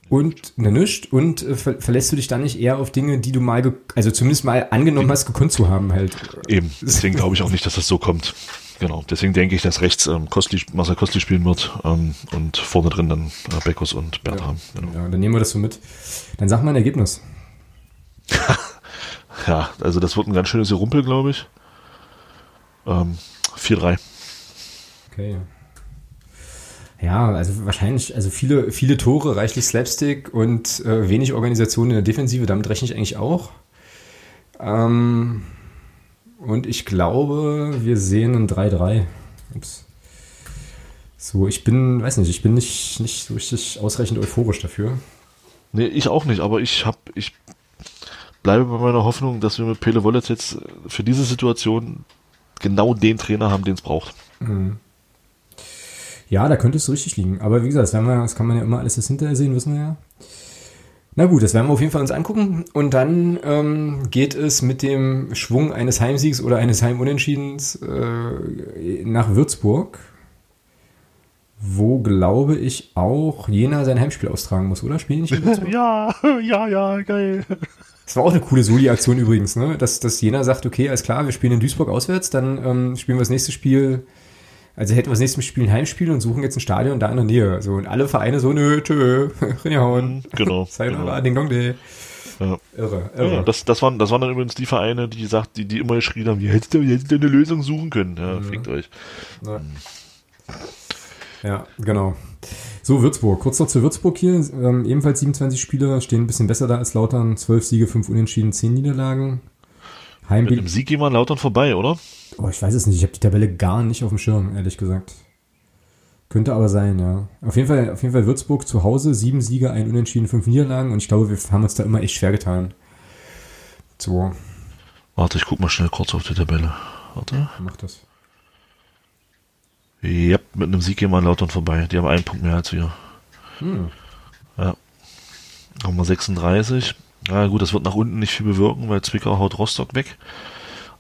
Und ne, nischt und äh, ver verlässt du dich dann nicht eher auf Dinge, die du mal, also zumindest mal angenommen hast, gekonnt zu haben halt. Eben. Deswegen glaube ich auch nicht, dass das so kommt. Genau. Deswegen denke ich, dass rechts ähm, Kostli, Marcel Kostli spielen wird ähm, und vorne drin dann äh, Beckus und Bertram. Genau. Ja, dann nehmen wir das so mit. Dann sag mal ein Ergebnis. [laughs] Ja, also das wird ein ganz schönes Rumpel, glaube ich. Ähm, 4-3. Okay. Ja, also wahrscheinlich, also viele, viele Tore, reichlich Slapstick und äh, wenig Organisation in der Defensive, damit rechne ich eigentlich auch. Ähm, und ich glaube, wir sehen ein 3-3. Ups. So, ich bin, weiß nicht, ich bin nicht, nicht so richtig ausreichend euphorisch dafür. Nee, ich auch nicht, aber ich habe, ich bleibe bei meiner Hoffnung, dass wir mit Pele Wollitz jetzt für diese Situation genau den Trainer haben, den es braucht. Ja, da könnte es so richtig liegen. Aber wie gesagt, das, wir, das kann man ja immer alles das hinterher sehen, wissen wir ja. Na gut, das werden wir auf jeden Fall uns angucken. Und dann ähm, geht es mit dem Schwung eines Heimsiegs oder eines Heimunentschiedens äh, nach Würzburg, wo, glaube ich, auch Jena sein Heimspiel austragen muss, oder? Spielen nicht in Würzburg? [laughs] Ja, [laughs] ja, ja, geil. Das war auch eine coole Soli-Aktion übrigens, ne? Dass, dass Jena sagt, okay, alles klar, wir spielen in Duisburg auswärts, dann ähm, spielen wir das nächste Spiel, also hätten wir das nächste Spiel ein Heimspiel und suchen jetzt ein Stadion da in der Nähe. So, und alle Vereine so, nö, tschö, [laughs] reingehauen. Genau. [laughs] Sayonara, genau. Ding Dong Day. Ja. Irre, irre. Ja, das, das, waren, das waren dann übrigens die Vereine, die sagt, die, die immer geschrien haben, ihr hättet, ihr hättet eine Lösung suchen können. Ja, fickt euch. Ja. ja, genau. So, Würzburg. Kurz noch zu Würzburg hier. Ähm, ebenfalls 27 Spieler, stehen ein bisschen besser da als Lautern. 12 Siege, 5 Unentschieden, 10 Niederlagen. Mit Heimweg. dem Sieg gehen wir an Lautern vorbei, oder? Oh, ich weiß es nicht. Ich habe die Tabelle gar nicht auf dem Schirm, ehrlich gesagt. Könnte aber sein, ja. Auf jeden Fall, auf jeden Fall Würzburg zu Hause, sieben Siege, ein Unentschieden, fünf Niederlagen und ich glaube, wir haben uns da immer echt schwer getan. So, Warte, ich guck mal schnell kurz auf die Tabelle. Warte. mach das. Ja, mit einem Sieg gehen wir an Lautern vorbei. Die haben einen Punkt mehr als wir. Hm. Ja. Haben wir 36. Ja gut, das wird nach unten nicht viel bewirken, weil Zwickau haut Rostock weg.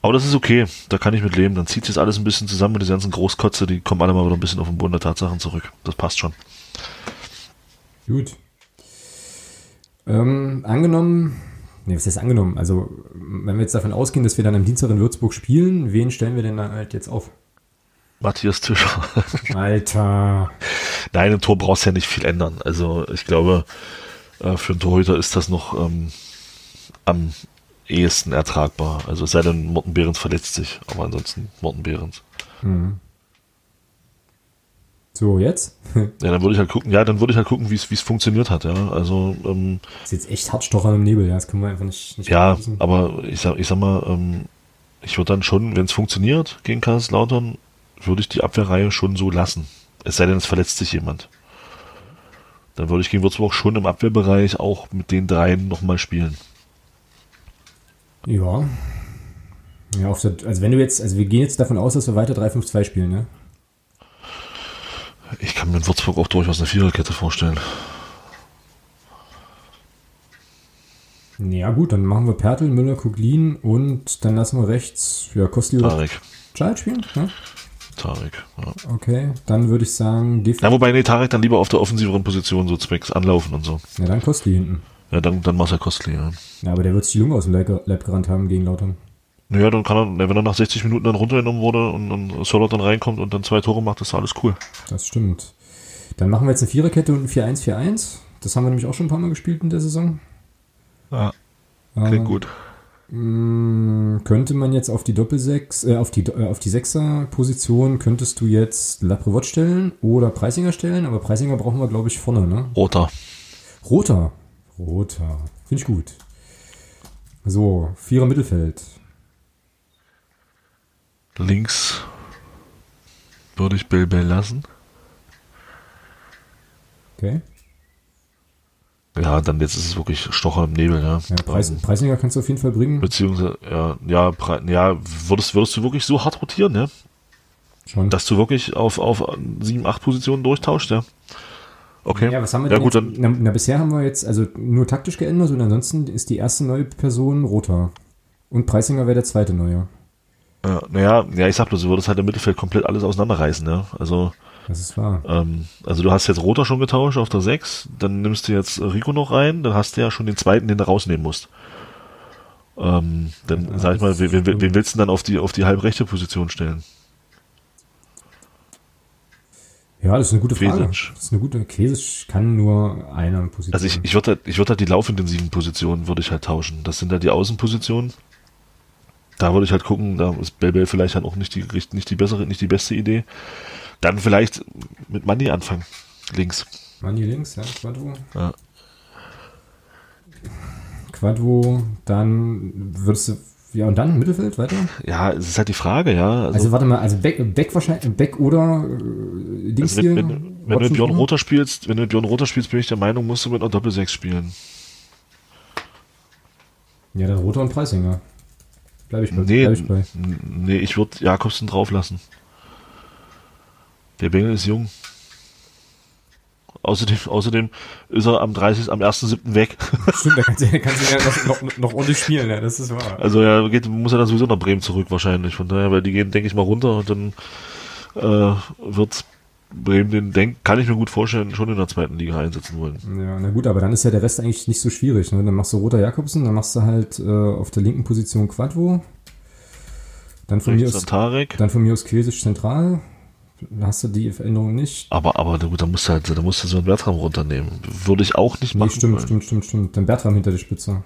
Aber das ist okay, da kann ich mit leben. Dann zieht sich alles ein bisschen zusammen und diese ganzen Großkotze, die kommen alle mal wieder ein bisschen auf den Boden der Tatsachen zurück. Das passt schon. Gut. Ähm, angenommen, nee, was heißt angenommen? Also, wenn wir jetzt davon ausgehen, dass wir dann am Dienstag in Würzburg spielen, wen stellen wir denn da halt jetzt auf? Matthias Tischer. [laughs] Alter. Nein, im Tor brauchst du ja nicht viel ändern. Also ich glaube, äh, für einen Torhüter ist das noch ähm, am ehesten ertragbar. Also es sei denn, Morten Behrens verletzt sich. Aber ansonsten Morten Behrens. Hm. So, jetzt? [laughs] Ja, dann würde ich halt gucken, ja, dann würde ich halt gucken, wie es wie es funktioniert hat, ja. Also, ähm, ist jetzt echt Hartstocher im Nebel, ja. Das können wir einfach nicht, nicht ja, abschließen. aber ich sag, ich sag mal, ähm, ich würde dann schon, wenn es funktioniert gegen Kaiserslautern, würde ich die Abwehrreihe schon so lassen. Es sei denn, es verletzt sich jemand. Dann würde ich gegen Würzburg schon im Abwehrbereich auch mit den dreien nochmal spielen. Ja. Ja, auf der, also wenn du jetzt, also wir gehen jetzt davon aus, dass wir weiter 3-5-2 spielen, ne? Ich kann mir in Würzburg auch durchaus eine Viererkette vorstellen. Ja, gut, dann machen wir Pertl, Müller, Kuglin und dann lassen wir rechts, ja, Kostli oder Tarek. Child spielen, ne? Tarek, ja. Okay, dann würde ich sagen, Def ja. Wobei, nee, Tarek dann lieber auf der offensiveren Position, so zwecks Anlaufen und so. ja, dann Kostli hinten. Ja, dann, dann Marcel Kostli, ja. Ja, aber der wird sich die Lunge aus dem Leib, Leib gerannt haben gegen Lautern. Naja, dann kann er, na, wenn er nach 60 Minuten dann runtergenommen wurde und, und Solot dann reinkommt und dann zwei Tore macht, ist alles cool. Das stimmt. Dann machen wir jetzt eine Viererkette und ein 4-1-4-1. Das haben wir nämlich auch schon ein paar Mal gespielt in der Saison. Ja, klingt gut. mh, Könnte man jetzt auf die Doppelsechs, äh, auf die, äh, auf die Sechser-Position, könntest du jetzt Laprevot stellen oder Preisinger stellen, aber Preisinger brauchen wir, glaube ich, vorne, ne? Roter. Roter. Roter. Finde ich gut. So, Vierer Mittelfeld. Links würde ich Bell Bell lassen. Okay. Ja, dann jetzt ist es wirklich Stocher im Nebel, ja. ja Preis, ähm, Preisinger kannst du auf jeden Fall bringen. Beziehungsweise, ja, ja, ja, würdest, würdest du wirklich so hart rotieren, ja? Schon. Dass du wirklich auf, auf sieben, acht Positionen durchtauscht, ja? Okay. Ja, was haben wir ja, denn gut, jetzt? dann. Na, na, bisher haben wir jetzt also nur taktisch geändert und ansonsten ist die erste neue Person Roter. Und Preisinger wäre der zweite neue. Ja, naja, ja, ich sag bloß, du würdest halt im Mittelfeld komplett alles auseinanderreißen, ja. Also. Das ist wahr. Ähm, also du hast jetzt Roter schon getauscht auf der 6, dann nimmst du jetzt Rico noch rein, dann hast du ja schon den zweiten, den du rausnehmen musst. Ähm, dann ja, sag ich mal, wen, wen, wen willst du dann auf die, auf die halbrechte Position stellen? Ja, das ist eine gute Frage. Quesic. Das ist eine gute. Quesic kann nur eine Position. Also ich, ich würde halt, ich würde halt die laufintensiven Positionen würde ich halt tauschen. Das sind ja die Außenpositionen. Da würde ich halt gucken, da ist Bell vielleicht halt auch nicht die, nicht die bessere, nicht die beste Idee. Dann vielleicht mit Manni anfangen. Links. Manni links, ja, Quadro. Ja. Quadro, dann würdest du ja, und dann Mittelfeld weiter? Ja, es ist halt die Frage, ja. Also, also warte mal, also Beck, Beck wahrscheinlich, Beck oder äh, Dings also wenn, wenn, wenn du mit Björn Roter spielst, wenn du Björn Roter spielst, bin ich der Meinung, musst du mit einer Doppel-6 spielen. Ja, dann Roter und Preisinger. Bleib ich bei. Nee, bleib ich bei. nee ich würde Jakobsen drauflassen. Der Bengel ist jung. Außerdem, außerdem ist er am 30. am 1.7. weg. [laughs] Stimmt, da kannst du, kannst du ja noch, noch, [laughs] noch ordentlich spielen, ja, das ist wahr. Also er geht, muss er dann sowieso nach Bremen zurück wahrscheinlich. Von daher, weil die gehen, denke ich mal, runter und dann äh, wird Bremen den, denk, kann ich mir gut vorstellen, schon in der zweiten Liga einsetzen wollen. Ja, na gut, aber dann ist ja der Rest eigentlich nicht so schwierig. Ne? Dann machst du Roter Jakobsen, dann machst du halt äh, auf der linken Position Quadvo. Dann von, mir aus, Tarek. dann von mir aus Quesisch zentral, hast du die Veränderung nicht. Aber, aber da musst du halt, da musst du so einen Bertram runternehmen. Würde ich auch nicht machen. Nee, stimmt, stimmt, stimmt, stimmt. Dann Bertram hinter der Spitze.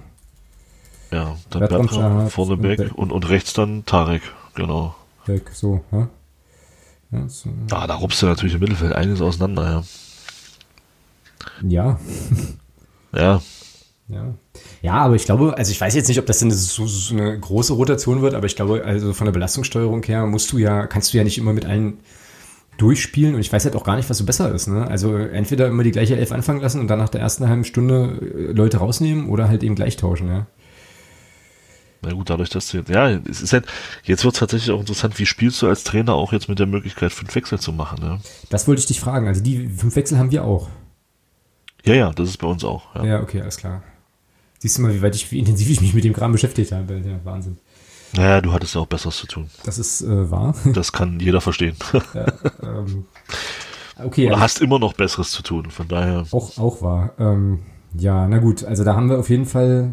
Ja, dann Bertram, Bertram vorne Beck und, und rechts dann Tarek, genau. Beck, so, ja. ja so. Ah, da rupst du natürlich im Mittelfeld einiges auseinander, ja. Ja. Ja. Ja. Ja, aber ich glaube, also ich weiß jetzt nicht, ob das denn so, so eine große Rotation wird, aber ich glaube, also von der Belastungssteuerung her musst du ja, kannst du ja nicht immer mit allen durchspielen und ich weiß halt auch gar nicht, was so besser ist. Ne? Also entweder immer die gleiche Elf anfangen lassen und dann nach der ersten halben Stunde äh, Leute rausnehmen oder halt eben gleich tauschen, ja. Na gut, dadurch, dass du jetzt, ja, es ist halt, jetzt wird es tatsächlich auch interessant, wie spielst du als Trainer auch jetzt mit der Möglichkeit, fünf Wechsel zu machen, ne? Das wollte ich dich fragen. Also die fünf Wechsel haben wir auch. Ja, ja, das ist bei uns auch. Ja, ja okay, alles klar. Siehst du mal, wie weit ich, wie intensiv ich mich mit dem Kram beschäftigt habe. Ja, Wahnsinn. Naja, du hattest ja auch Besseres zu tun. Das ist äh, wahr. [laughs] Das kann jeder verstehen. Ja, ähm, okay. Oder also, hast immer noch Besseres zu tun, von daher. Auch, auch wahr. Ähm, ja, na gut, also da haben wir auf jeden Fall.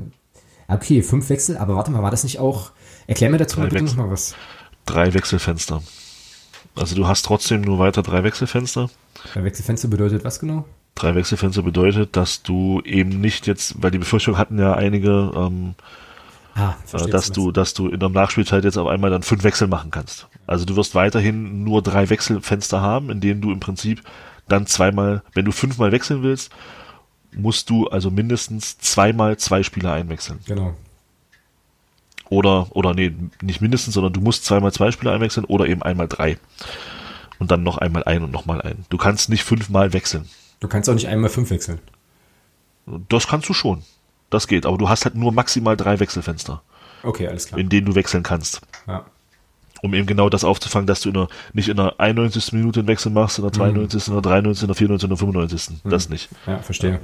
Okay, fünf Wechsel, aber warte mal, war das nicht auch. Erklär mir dazu mal bitte Wechsel, noch mal was. Drei Wechselfenster. Also du hast trotzdem nur weiter drei Wechselfenster. Drei Wechselfenster bedeutet was genau? Drei Wechselfenster bedeutet, dass du eben nicht jetzt, weil die Befürchtung hatten ja einige, ähm, Ah, dass du, dass du in der Nachspielzeit jetzt auf einmal dann fünf Wechsel machen kannst. Also du wirst weiterhin nur drei Wechselfenster haben, in denen du im Prinzip dann zweimal, wenn du fünfmal wechseln willst, musst du also mindestens zweimal zwei Spieler einwechseln. Genau. Oder, oder nee, nicht mindestens, sondern du musst zweimal zwei Spieler einwechseln oder eben einmal drei. Und dann noch einmal ein und nochmal ein. Du kannst nicht fünfmal wechseln. Du kannst auch nicht einmal fünf wechseln. Das kannst du schon. Das geht, aber du hast halt nur maximal drei Wechselfenster. Okay, alles klar. In denen du wechseln kannst. Ja. Um eben genau das aufzufangen, dass du in der, nicht in der 91. Minute einen Wechsel machst, in der 92., mhm. in der 93., in der 94., in der 95. Mhm. Das nicht. Ja, verstehe.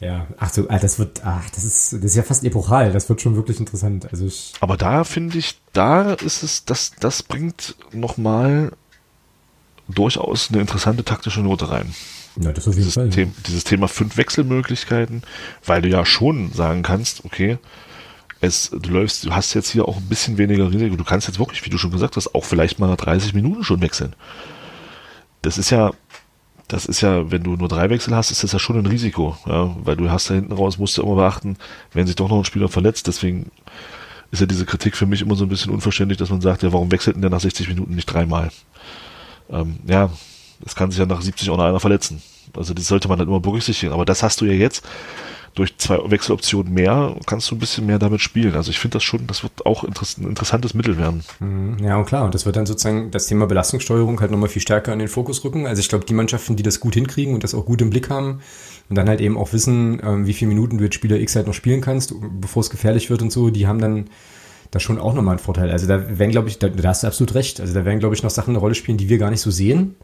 Ja, ach so, ah, das wird, ach, das ist, das ist ja fast epochal. Das wird schon wirklich interessant. Also ich Aber da finde ich, da ist es, das, das bringt nochmal durchaus eine interessante taktische Note rein. Ja, das auf jeden dieses, Fall. The dieses Thema fünf Wechselmöglichkeiten, weil du ja schon sagen kannst, okay, es, du läufst, du hast jetzt hier auch ein bisschen weniger Risiko. Du kannst jetzt wirklich, wie du schon gesagt hast, auch vielleicht mal nach 30 Minuten schon wechseln. Das ist ja, das ist ja, wenn du nur drei Wechsel hast, ist das ja schon ein Risiko, ja, weil du hast da hinten raus, musst du immer beachten, wenn sich doch noch ein Spieler verletzt, deswegen ist ja diese Kritik für mich immer so ein bisschen unverständlich, dass man sagt, ja, warum wechselt denn der nach 60 Minuten nicht dreimal? Ähm, ja, es kann sich ja nach 70 auch noch einer verletzen. Also das sollte man dann immer berücksichtigen. Aber das hast du ja jetzt. durch zwei Wechseloptionen mehr kannst du ein bisschen mehr damit spielen. Also ich finde das schon, das wird auch ein interessantes Mittel werden. Mhm. Ja, und klar, und das wird dann sozusagen das Thema Belastungssteuerung halt nochmal viel stärker in den Fokus rücken. Also ich glaube, die Mannschaften, die das gut hinkriegen und das auch gut im Blick haben und dann halt eben auch wissen, ähm, wie viele Minuten du jetzt Spieler X halt noch spielen kannst, bevor es gefährlich wird und so, die haben dann da schon auch nochmal einen Vorteil. Also da werden, glaube ich, da, da hast du absolut recht. Also da werden, glaube ich, noch Sachen eine Rolle spielen, die wir gar nicht so sehen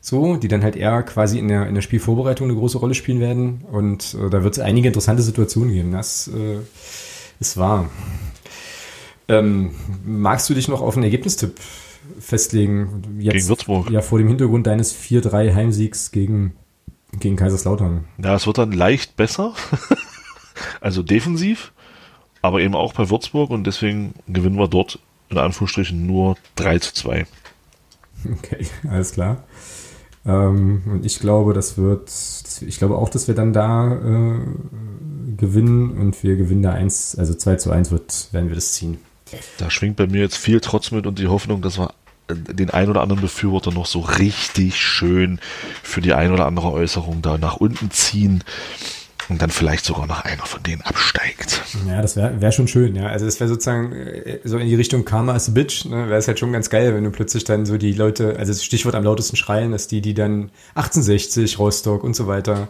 so, die dann halt eher quasi in der, in der Spielvorbereitung eine große Rolle spielen werden. Und äh, da wird es einige interessante Situationen geben. Das äh, ist wahr. Ähm, magst du dich noch auf einen Ergebnistipp festlegen? Jetzt, gegen Würzburg. Ja, vor dem Hintergrund deines 4-3 Heimsiegs gegen, gegen Kaiserslautern. Ja, es wird dann leicht besser. [laughs] also defensiv, aber eben auch bei Würzburg und deswegen gewinnen wir dort in Anführungsstrichen nur 3 zu 2. Okay, [laughs] alles klar. Ähm, und ich glaube, das wird, ich glaube auch, dass wir dann da äh, gewinnen und wir gewinnen da 1, also 2 zu 1 wird, werden wir das ziehen. Da schwingt bei mir jetzt viel Trotz mit und die Hoffnung, dass wir den ein oder anderen Befürworter noch so richtig schön für die ein oder andere Äußerung da nach unten ziehen und dann vielleicht sogar noch einer von denen absteigt. Ja, das wäre wär schon schön, ja. Also das wäre sozusagen äh, so in die Richtung Karma is a Bitch, ne? Wäre es halt schon ganz geil, wenn du plötzlich dann so die Leute, also das Stichwort am lautesten schreien, dass die, die dann 1860, Rostock und so weiter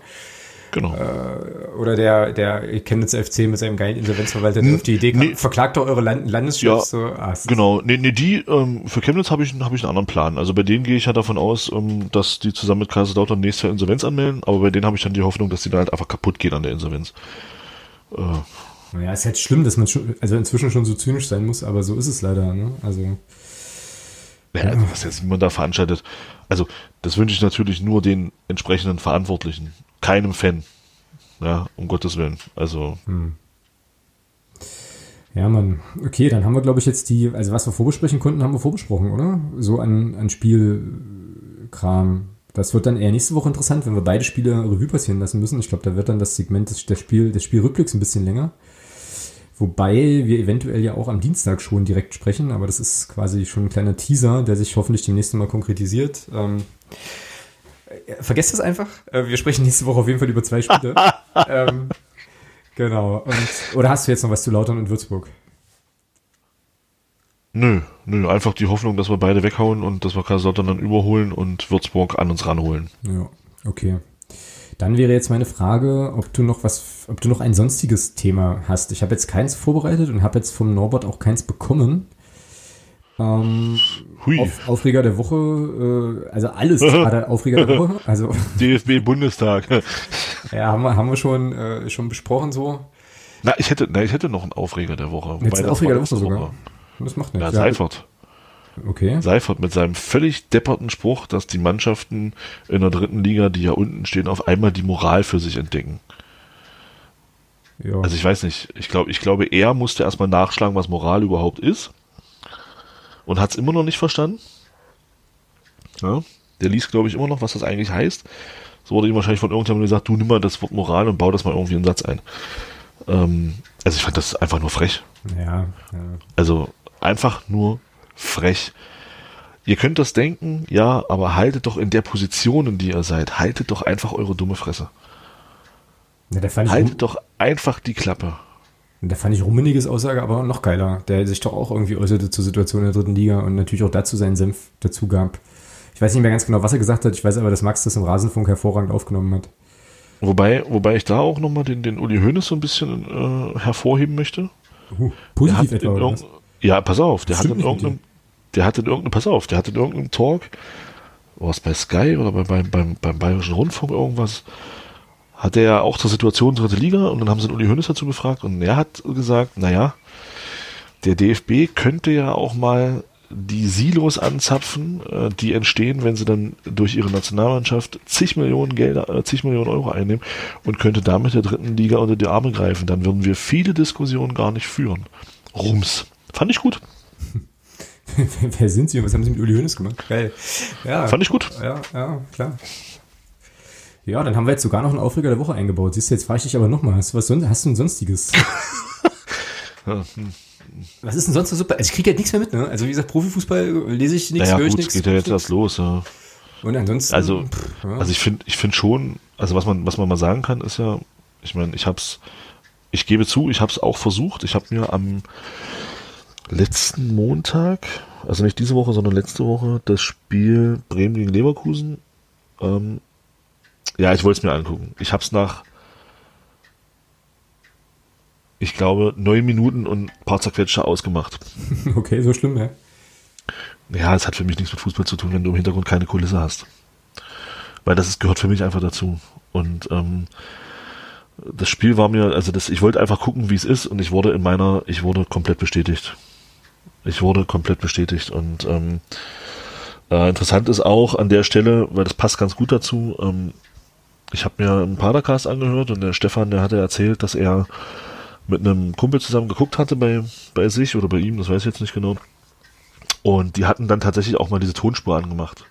Genau. Äh, oder der, der Chemnitzer FC mit seinem geilen Insolvenzverwalter, der auf die Idee kam, nee. verklagt doch eure Land Landeschefs. Ja, so. ah, genau. Nee, nee, die, ähm, für Chemnitz habe ich, hab ich einen anderen Plan. Also bei denen gehe ich ja davon aus, ähm, dass die zusammen mit Kaiserslautern nächstes Jahr Insolvenz anmelden, aber bei denen habe ich dann die Hoffnung, dass die dann halt einfach kaputt gehen an der Insolvenz. Äh. Naja, ist halt schlimm, dass man schon, also inzwischen schon so zynisch sein muss, aber so ist es leider, ne? Also. Ja, also was jetzt man da veranstaltet. Also, das wünsche ich natürlich nur den entsprechenden Verantwortlichen keinem Fan. Ja, um Gottes Willen. Also. Hm. Ja, Mann. Okay, dann haben wir, glaube ich, jetzt die, also was wir vorbesprechen konnten, haben wir vorbesprochen, oder? So an, an Spielkram. Das wird dann eher nächste Woche interessant, wenn wir beide Spiele Revue passieren lassen müssen. Ich glaube, da wird dann das Segment des, der Spiel, des Spielrückblicks ein bisschen länger. Wobei wir eventuell ja auch am Dienstag schon direkt sprechen, aber das ist quasi schon ein kleiner Teaser, der sich hoffentlich demnächst mal konkretisiert. Ähm, vergesst das einfach. Äh, wir sprechen nächste Woche auf jeden Fall über zwei Spiele. [laughs] ähm, genau. Und, oder hast du jetzt noch was zu Lautern und Würzburg? Nö, nö, einfach die Hoffnung, dass wir beide weghauen und dass wir Kaiserslautern dann überholen und Würzburg an uns ranholen. Ja, okay. Dann wäre jetzt meine Frage, ob du noch was, ob du noch ein sonstiges Thema hast. Ich habe jetzt keins vorbereitet und habe jetzt vom Norbert auch keins bekommen. Ähm, Auf, Aufreger der Woche, äh, also alles [laughs] gerade Aufreger der Woche. Also [laughs] DFB Bundestag. [laughs] ja, haben wir, haben wir schon, äh, schon besprochen so. Na, ich hätte, na, ich hätte noch einen Aufreger der Woche. Jetzt Aufreger der Woche sogar. Woche. Das macht nichts. Ja, Seifert. Okay. Seifert mit seinem völlig depperten Spruch, dass die Mannschaften in der dritten Liga, die ja unten stehen, auf einmal die Moral für sich entdecken. Ja. Also ich weiß nicht, ich glaube, ich glaube, er musste erstmal nachschlagen, was Moral überhaupt ist und hat es immer noch nicht verstanden. Ja, der liest, glaube ich, immer noch, was das eigentlich heißt. So wurde ihm wahrscheinlich von irgendjemandem gesagt, du nimm mal das Wort Moral und bau das mal irgendwie in einen Satz ein. Ähm, also ich fand das einfach nur frech. Ja, ja. Also einfach nur frech. Ihr könnt das denken, ja, aber haltet doch in der Position, in die ihr seid, haltet doch einfach eure dumme Fresse. Ja, haltet doch einfach die Klappe. Da fand ich Rummeniges Aussage aber noch geiler, der sich doch auch irgendwie äußerte zur Situation in der dritten Liga und natürlich auch dazu seinen Senf dazu gab. Ich weiß nicht mehr ganz genau, was er gesagt hat. Ich weiß aber, dass Max das im Rasenfunk hervorragend aufgenommen hat. Wobei, wobei ich da auch nochmal den, den Uli Hoeneß so ein bisschen äh, hervorheben möchte. Uh, positiv etwa, oder was? Ja, pass auf, der hat in irgendeinem, der hat in irgendeinem, pass auf, der hat in irgendeinem Talk, was bei Sky oder bei, beim, beim, beim Bayerischen Rundfunk irgendwas, hat er ja auch zur Situation dritte Liga und dann haben sie den Uli Hoeneß dazu befragt und er hat gesagt, naja, der DFB könnte ja auch mal die Silos anzapfen, äh, die entstehen, wenn sie dann durch ihre Nationalmannschaft zig Millionen Gelder, äh, zig Millionen Euro einnehmen und könnte damit der dritten Liga unter die Arme greifen. Dann würden wir viele Diskussionen gar nicht führen. Rums. Fand ich gut. [laughs] Wer sind Sie und was haben Sie mit Uli Hoeneß gemacht? Geil. Ja. Fand ich gut. Ja, ja, klar. Ja, dann haben wir jetzt sogar noch einen Aufreger der Woche eingebaut. Siehst du, jetzt frage ich dich aber nochmal, hast, was, hast du ein sonstiges? [laughs] Hm. was ist denn sonst so super? Also ich kriege ja nichts mehr mit, ne? Also wie gesagt, Profifußball lese ich nichts, naja, höre ich nichts. geht ja jetzt erst los, ja. Und ansonsten. Also, pff, ja. also ich finde, ich finde schon, also was man, was man mal sagen kann, ist ja, Ich meine, ich hab's, ich gebe zu, ich habe es auch versucht. Ich habe mir am letzten Montag, also nicht diese Woche, sondern letzte Woche, das Spiel Bremen gegen Leverkusen. Ähm, ja, ich wollte es mir angucken. Ich habe es nach, ich glaube, neun Minuten und ein paar zerquetschte ausgemacht. [laughs] Okay, so schlimm, ja. Ja, es hat für mich nichts mit Fußball zu tun, wenn du im Hintergrund keine Kulisse hast. Weil das ist, gehört für mich einfach dazu. Und ähm, das Spiel war mir, also das, ich wollte einfach gucken, wie es ist, und ich wurde in meiner, ich wurde komplett bestätigt. Ich wurde komplett bestätigt. Und ähm, äh, interessant ist auch an der Stelle, weil das passt ganz gut dazu, ähm, ich habe mir einen Padercast angehört und der Stefan, der hatte erzählt, dass er mit einem Kumpel zusammen geguckt hatte bei, bei sich oder bei ihm, das weiß ich jetzt nicht genau. Und die hatten dann tatsächlich auch mal diese Tonspur angemacht.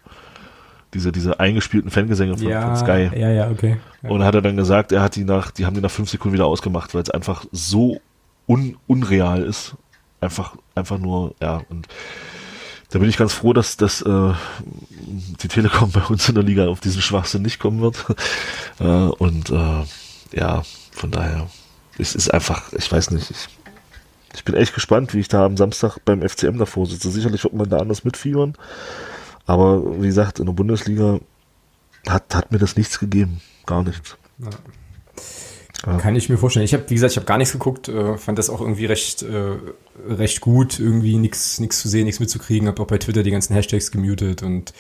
Diese, diese eingespielten Fangesänge von, ja, von Sky. Ja, ja, okay. Ja. Und hat er dann gesagt, er hat die nach, die haben die nach fünf Sekunden wieder ausgemacht, weil es einfach so un, unreal ist. Einfach, einfach nur, ja, und da bin ich ganz froh, dass, dass äh, die Telekom bei uns in der Liga auf diesen Schwachsinn nicht kommen wird. [laughs] äh, und äh, ja, von daher, es ist einfach, ich weiß nicht, ich, ich bin echt gespannt, wie ich da am Samstag beim FCM davor sitze. Sicherlich wird man da anders mitfiebern. Aber wie gesagt, in der Bundesliga hat, hat mir das nichts gegeben. Gar nichts. Ja. Ja. Kann ich mir vorstellen. Ich habe, wie gesagt, ich habe gar nichts geguckt, äh, fand das auch irgendwie recht, äh, recht gut, irgendwie nichts nichts zu sehen, nichts mitzukriegen, habe auch bei Twitter die ganzen Hashtags gemutet und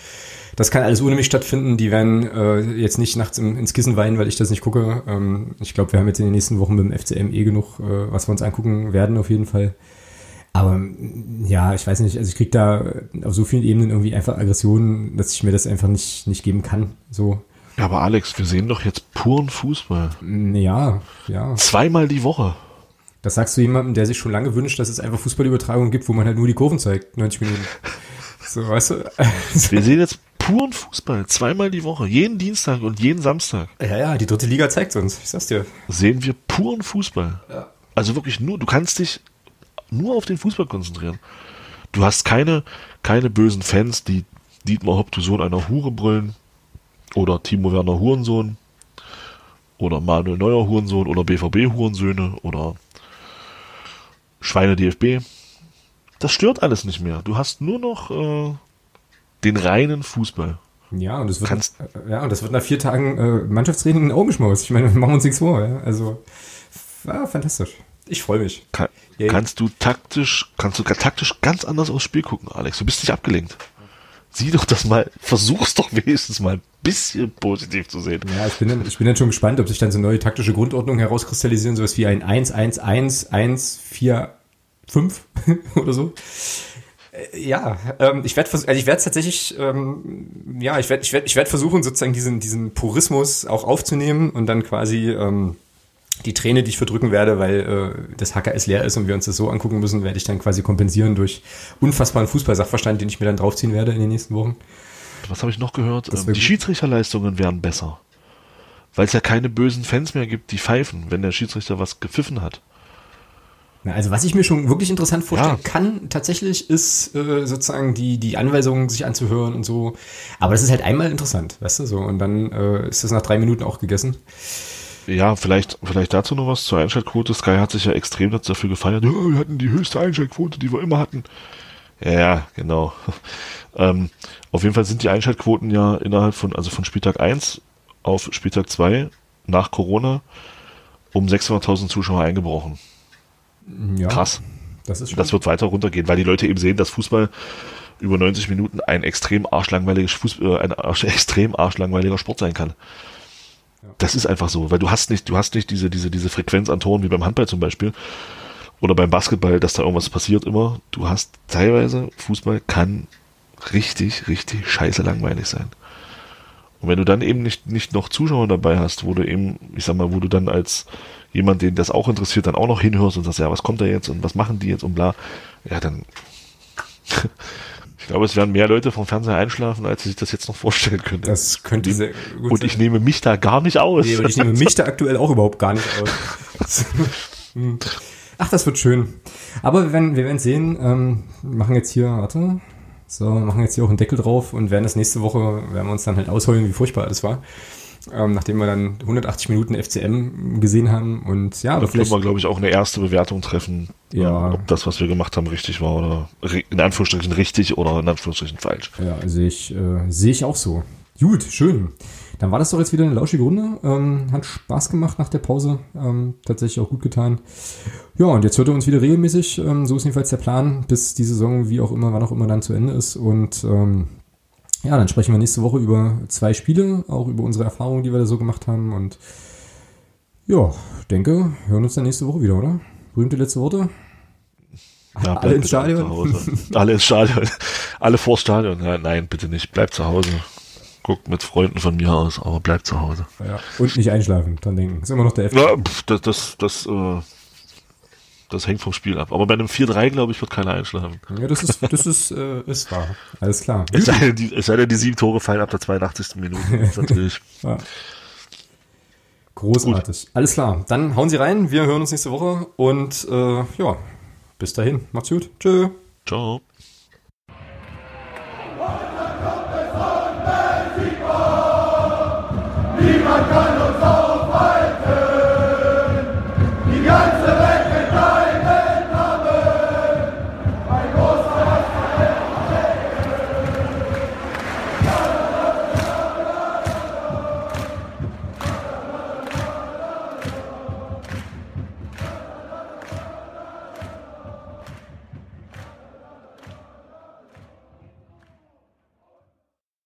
das kann alles ohne mich stattfinden. Die werden äh, jetzt nicht nachts im, ins Kissen weinen, weil ich das nicht gucke. Ähm, ich glaube, wir haben jetzt in den nächsten Wochen mit dem FCM eh genug, äh, was wir uns angucken werden, auf jeden Fall. Aber ja, ich weiß nicht, also ich krieg da auf so vielen Ebenen irgendwie einfach Aggressionen, dass ich mir das einfach nicht, nicht geben kann. So, ja, aber Alex, wir sehen doch jetzt puren Fußball. Ja, ja. Zweimal die Woche. Das sagst du jemandem, der sich schon lange wünscht, dass es einfach Fußballübertragungen gibt, wo man halt nur die Kurven zeigt, 90 Minuten. [laughs] So, weißt du? wir sehen jetzt puren Fußball, zweimal die Woche, jeden Dienstag und jeden Samstag. Ja, ja, die dritte Liga zeigt uns, ich sag's dir. Sehen wir puren Fußball. Ja. Also wirklich nur, du kannst dich nur auf den Fußball konzentrieren. Du hast keine, keine bösen Fans, die Dietmar Hopp, du Sohn einer Hure brüllen. Oder Timo Werner Hurensohn. Oder Manuel Neuer Hurensohn. Oder BVB Hurensöhne. Oder Schweine DFB. Das stört alles nicht mehr. Du hast nur noch äh, den reinen Fußball. Ja, und es wird, Kannst, ja, und das wird nach vier Tagen äh, Mannschaftstraining ein Augenschmaus. Ich meine, [laughs] machen wir uns nichts vor. Ja? Also, ja, fantastisch. Ich freue mich. Kann, kannst du taktisch, kannst du taktisch ganz anders aufs Spiel gucken, Alex. Du bist nicht abgelenkt sieh doch das mal, versuch's doch wenigstens mal ein bisschen positiv zu sehen. Ja, ich bin dann, ich bin dann schon gespannt, ob sich dann so neue taktische Grundordnungen herauskristallisieren, sowas wie ein 1-1-1-1-4-5 [laughs] oder so. Äh, ja, ähm, ich werde also ich werde tatsächlich, ähm, ja, ich werde ich werd, ich werd versuchen, sozusagen diesen, diesen Purismus auch aufzunehmen und dann quasi ähm, die Träne, die ich verdrücken werde, weil äh, das HKS leer ist und wir uns das so angucken müssen, werde ich dann quasi kompensieren durch unfassbaren Fußballsachverstand, den ich mir dann draufziehen werde in den nächsten Wochen. Was habe ich noch gehört? Ähm, die Schiedsrichterleistungen wären besser. Weil es ja keine bösen Fans mehr gibt, die pfeifen, wenn der Schiedsrichter was gepfiffen hat. Na, also was ich mir schon wirklich interessant vorstellen ja. kann, tatsächlich, ist äh, sozusagen die, die Anweisungen sich anzuhören und so. Aber das ist halt einmal interessant, weißt du, so. Und dann äh, ist das nach drei Minuten auch gegessen ja, vielleicht, vielleicht dazu noch was zur Einschaltquote. Sky hat sich ja extrem dafür gefeiert. Ja, wir hatten die höchste Einschaltquote, die wir immer hatten. Ja, genau. [laughs] ähm, auf jeden Fall sind die Einschaltquoten ja innerhalb von, also von Spieltag 1 auf Spieltag 2 nach Corona um 600.000 Zuschauer eingebrochen. Ja, Krass. Das, ist das wird weiter runtergehen, weil die Leute eben sehen, dass Fußball über 90 Minuten ein extrem arschlangweiliges Fußball, äh, ein arsch, [laughs] extrem arschlangweiliger Sport sein kann. Das ist einfach so, weil du hast nicht, du hast nicht diese, diese, diese Frequenz an Toren wie beim Handball zum Beispiel oder beim Basketball, dass da irgendwas passiert immer. Du hast teilweise, Fußball kann richtig, richtig scheiße langweilig sein. Und wenn du dann eben nicht, nicht noch Zuschauer dabei hast, wo du eben, ich sag mal, wo du dann als jemand, den das auch interessiert, dann auch noch hinhörst und sagst, ja, was kommt da jetzt und was machen die jetzt und bla, ja, dann [laughs] glaube, es werden mehr Leute vom Fernseher einschlafen, als sie sich das jetzt noch vorstellen können. Das könnte sehr gut Und sein. ich nehme mich da gar nicht aus. Nee, ich nehme mich da aktuell auch überhaupt gar nicht aus. [laughs] Ach, das wird schön. Aber wir werden, wir werden sehen, ähm, machen jetzt hier, warte, so, machen jetzt hier auch einen Deckel drauf und werden das nächste Woche, werden wir uns dann halt ausheulen, wie furchtbar alles war. Ähm, nachdem wir dann 180 Minuten FCM gesehen haben. Und ja, da können wir, glaube ich, auch eine erste Bewertung treffen, ja. ob das, was wir gemacht haben, richtig war oder in Anführungsstrichen richtig oder in Anführungsstrichen falsch. Ja, sehe ich, äh, sehe ich auch so. Gut, schön. Dann war das doch jetzt wieder eine lauschige Runde. Ähm, hat Spaß gemacht nach der Pause. Ähm, tatsächlich auch gut getan. Ja, und jetzt hört er uns wieder regelmäßig. Ähm, so ist jedenfalls der Plan, bis die Saison, wie auch immer, wann auch immer dann zu Ende ist. Und ähm, ja, dann sprechen wir nächste Woche über zwei Spiele, auch über unsere Erfahrungen, die wir da so gemacht haben. Und ja, denke, hören uns dann nächste Woche wieder, oder? Berühmte letzte Worte? Ja, alle ins Stadion? alle ins Stadion. alle vors Stadion. Nein, nein, bitte nicht. Bleibt zu Hause guckt mit Freunden von mir aus, aber bleibt zu Hause. Ja, und nicht einschlafen, dran denken. Ist immer noch der F. Ja, das, das, das, äh, das hängt vom Spiel ab. Aber bei einem 4-3, glaube ich, wird keiner einschlafen. Ja, das ist, das ist, äh, ist wahr. Alles klar. Es sei, denn, die, es sei denn, die sieben Tore fallen ab der 82. Minute. natürlich. [laughs] ja. Großartig. Gut. Alles klar. Dann hauen Sie rein. Wir hören uns nächste Woche. Und äh, ja, bis dahin. Macht's gut. Tschö. Ciao. Niemand kann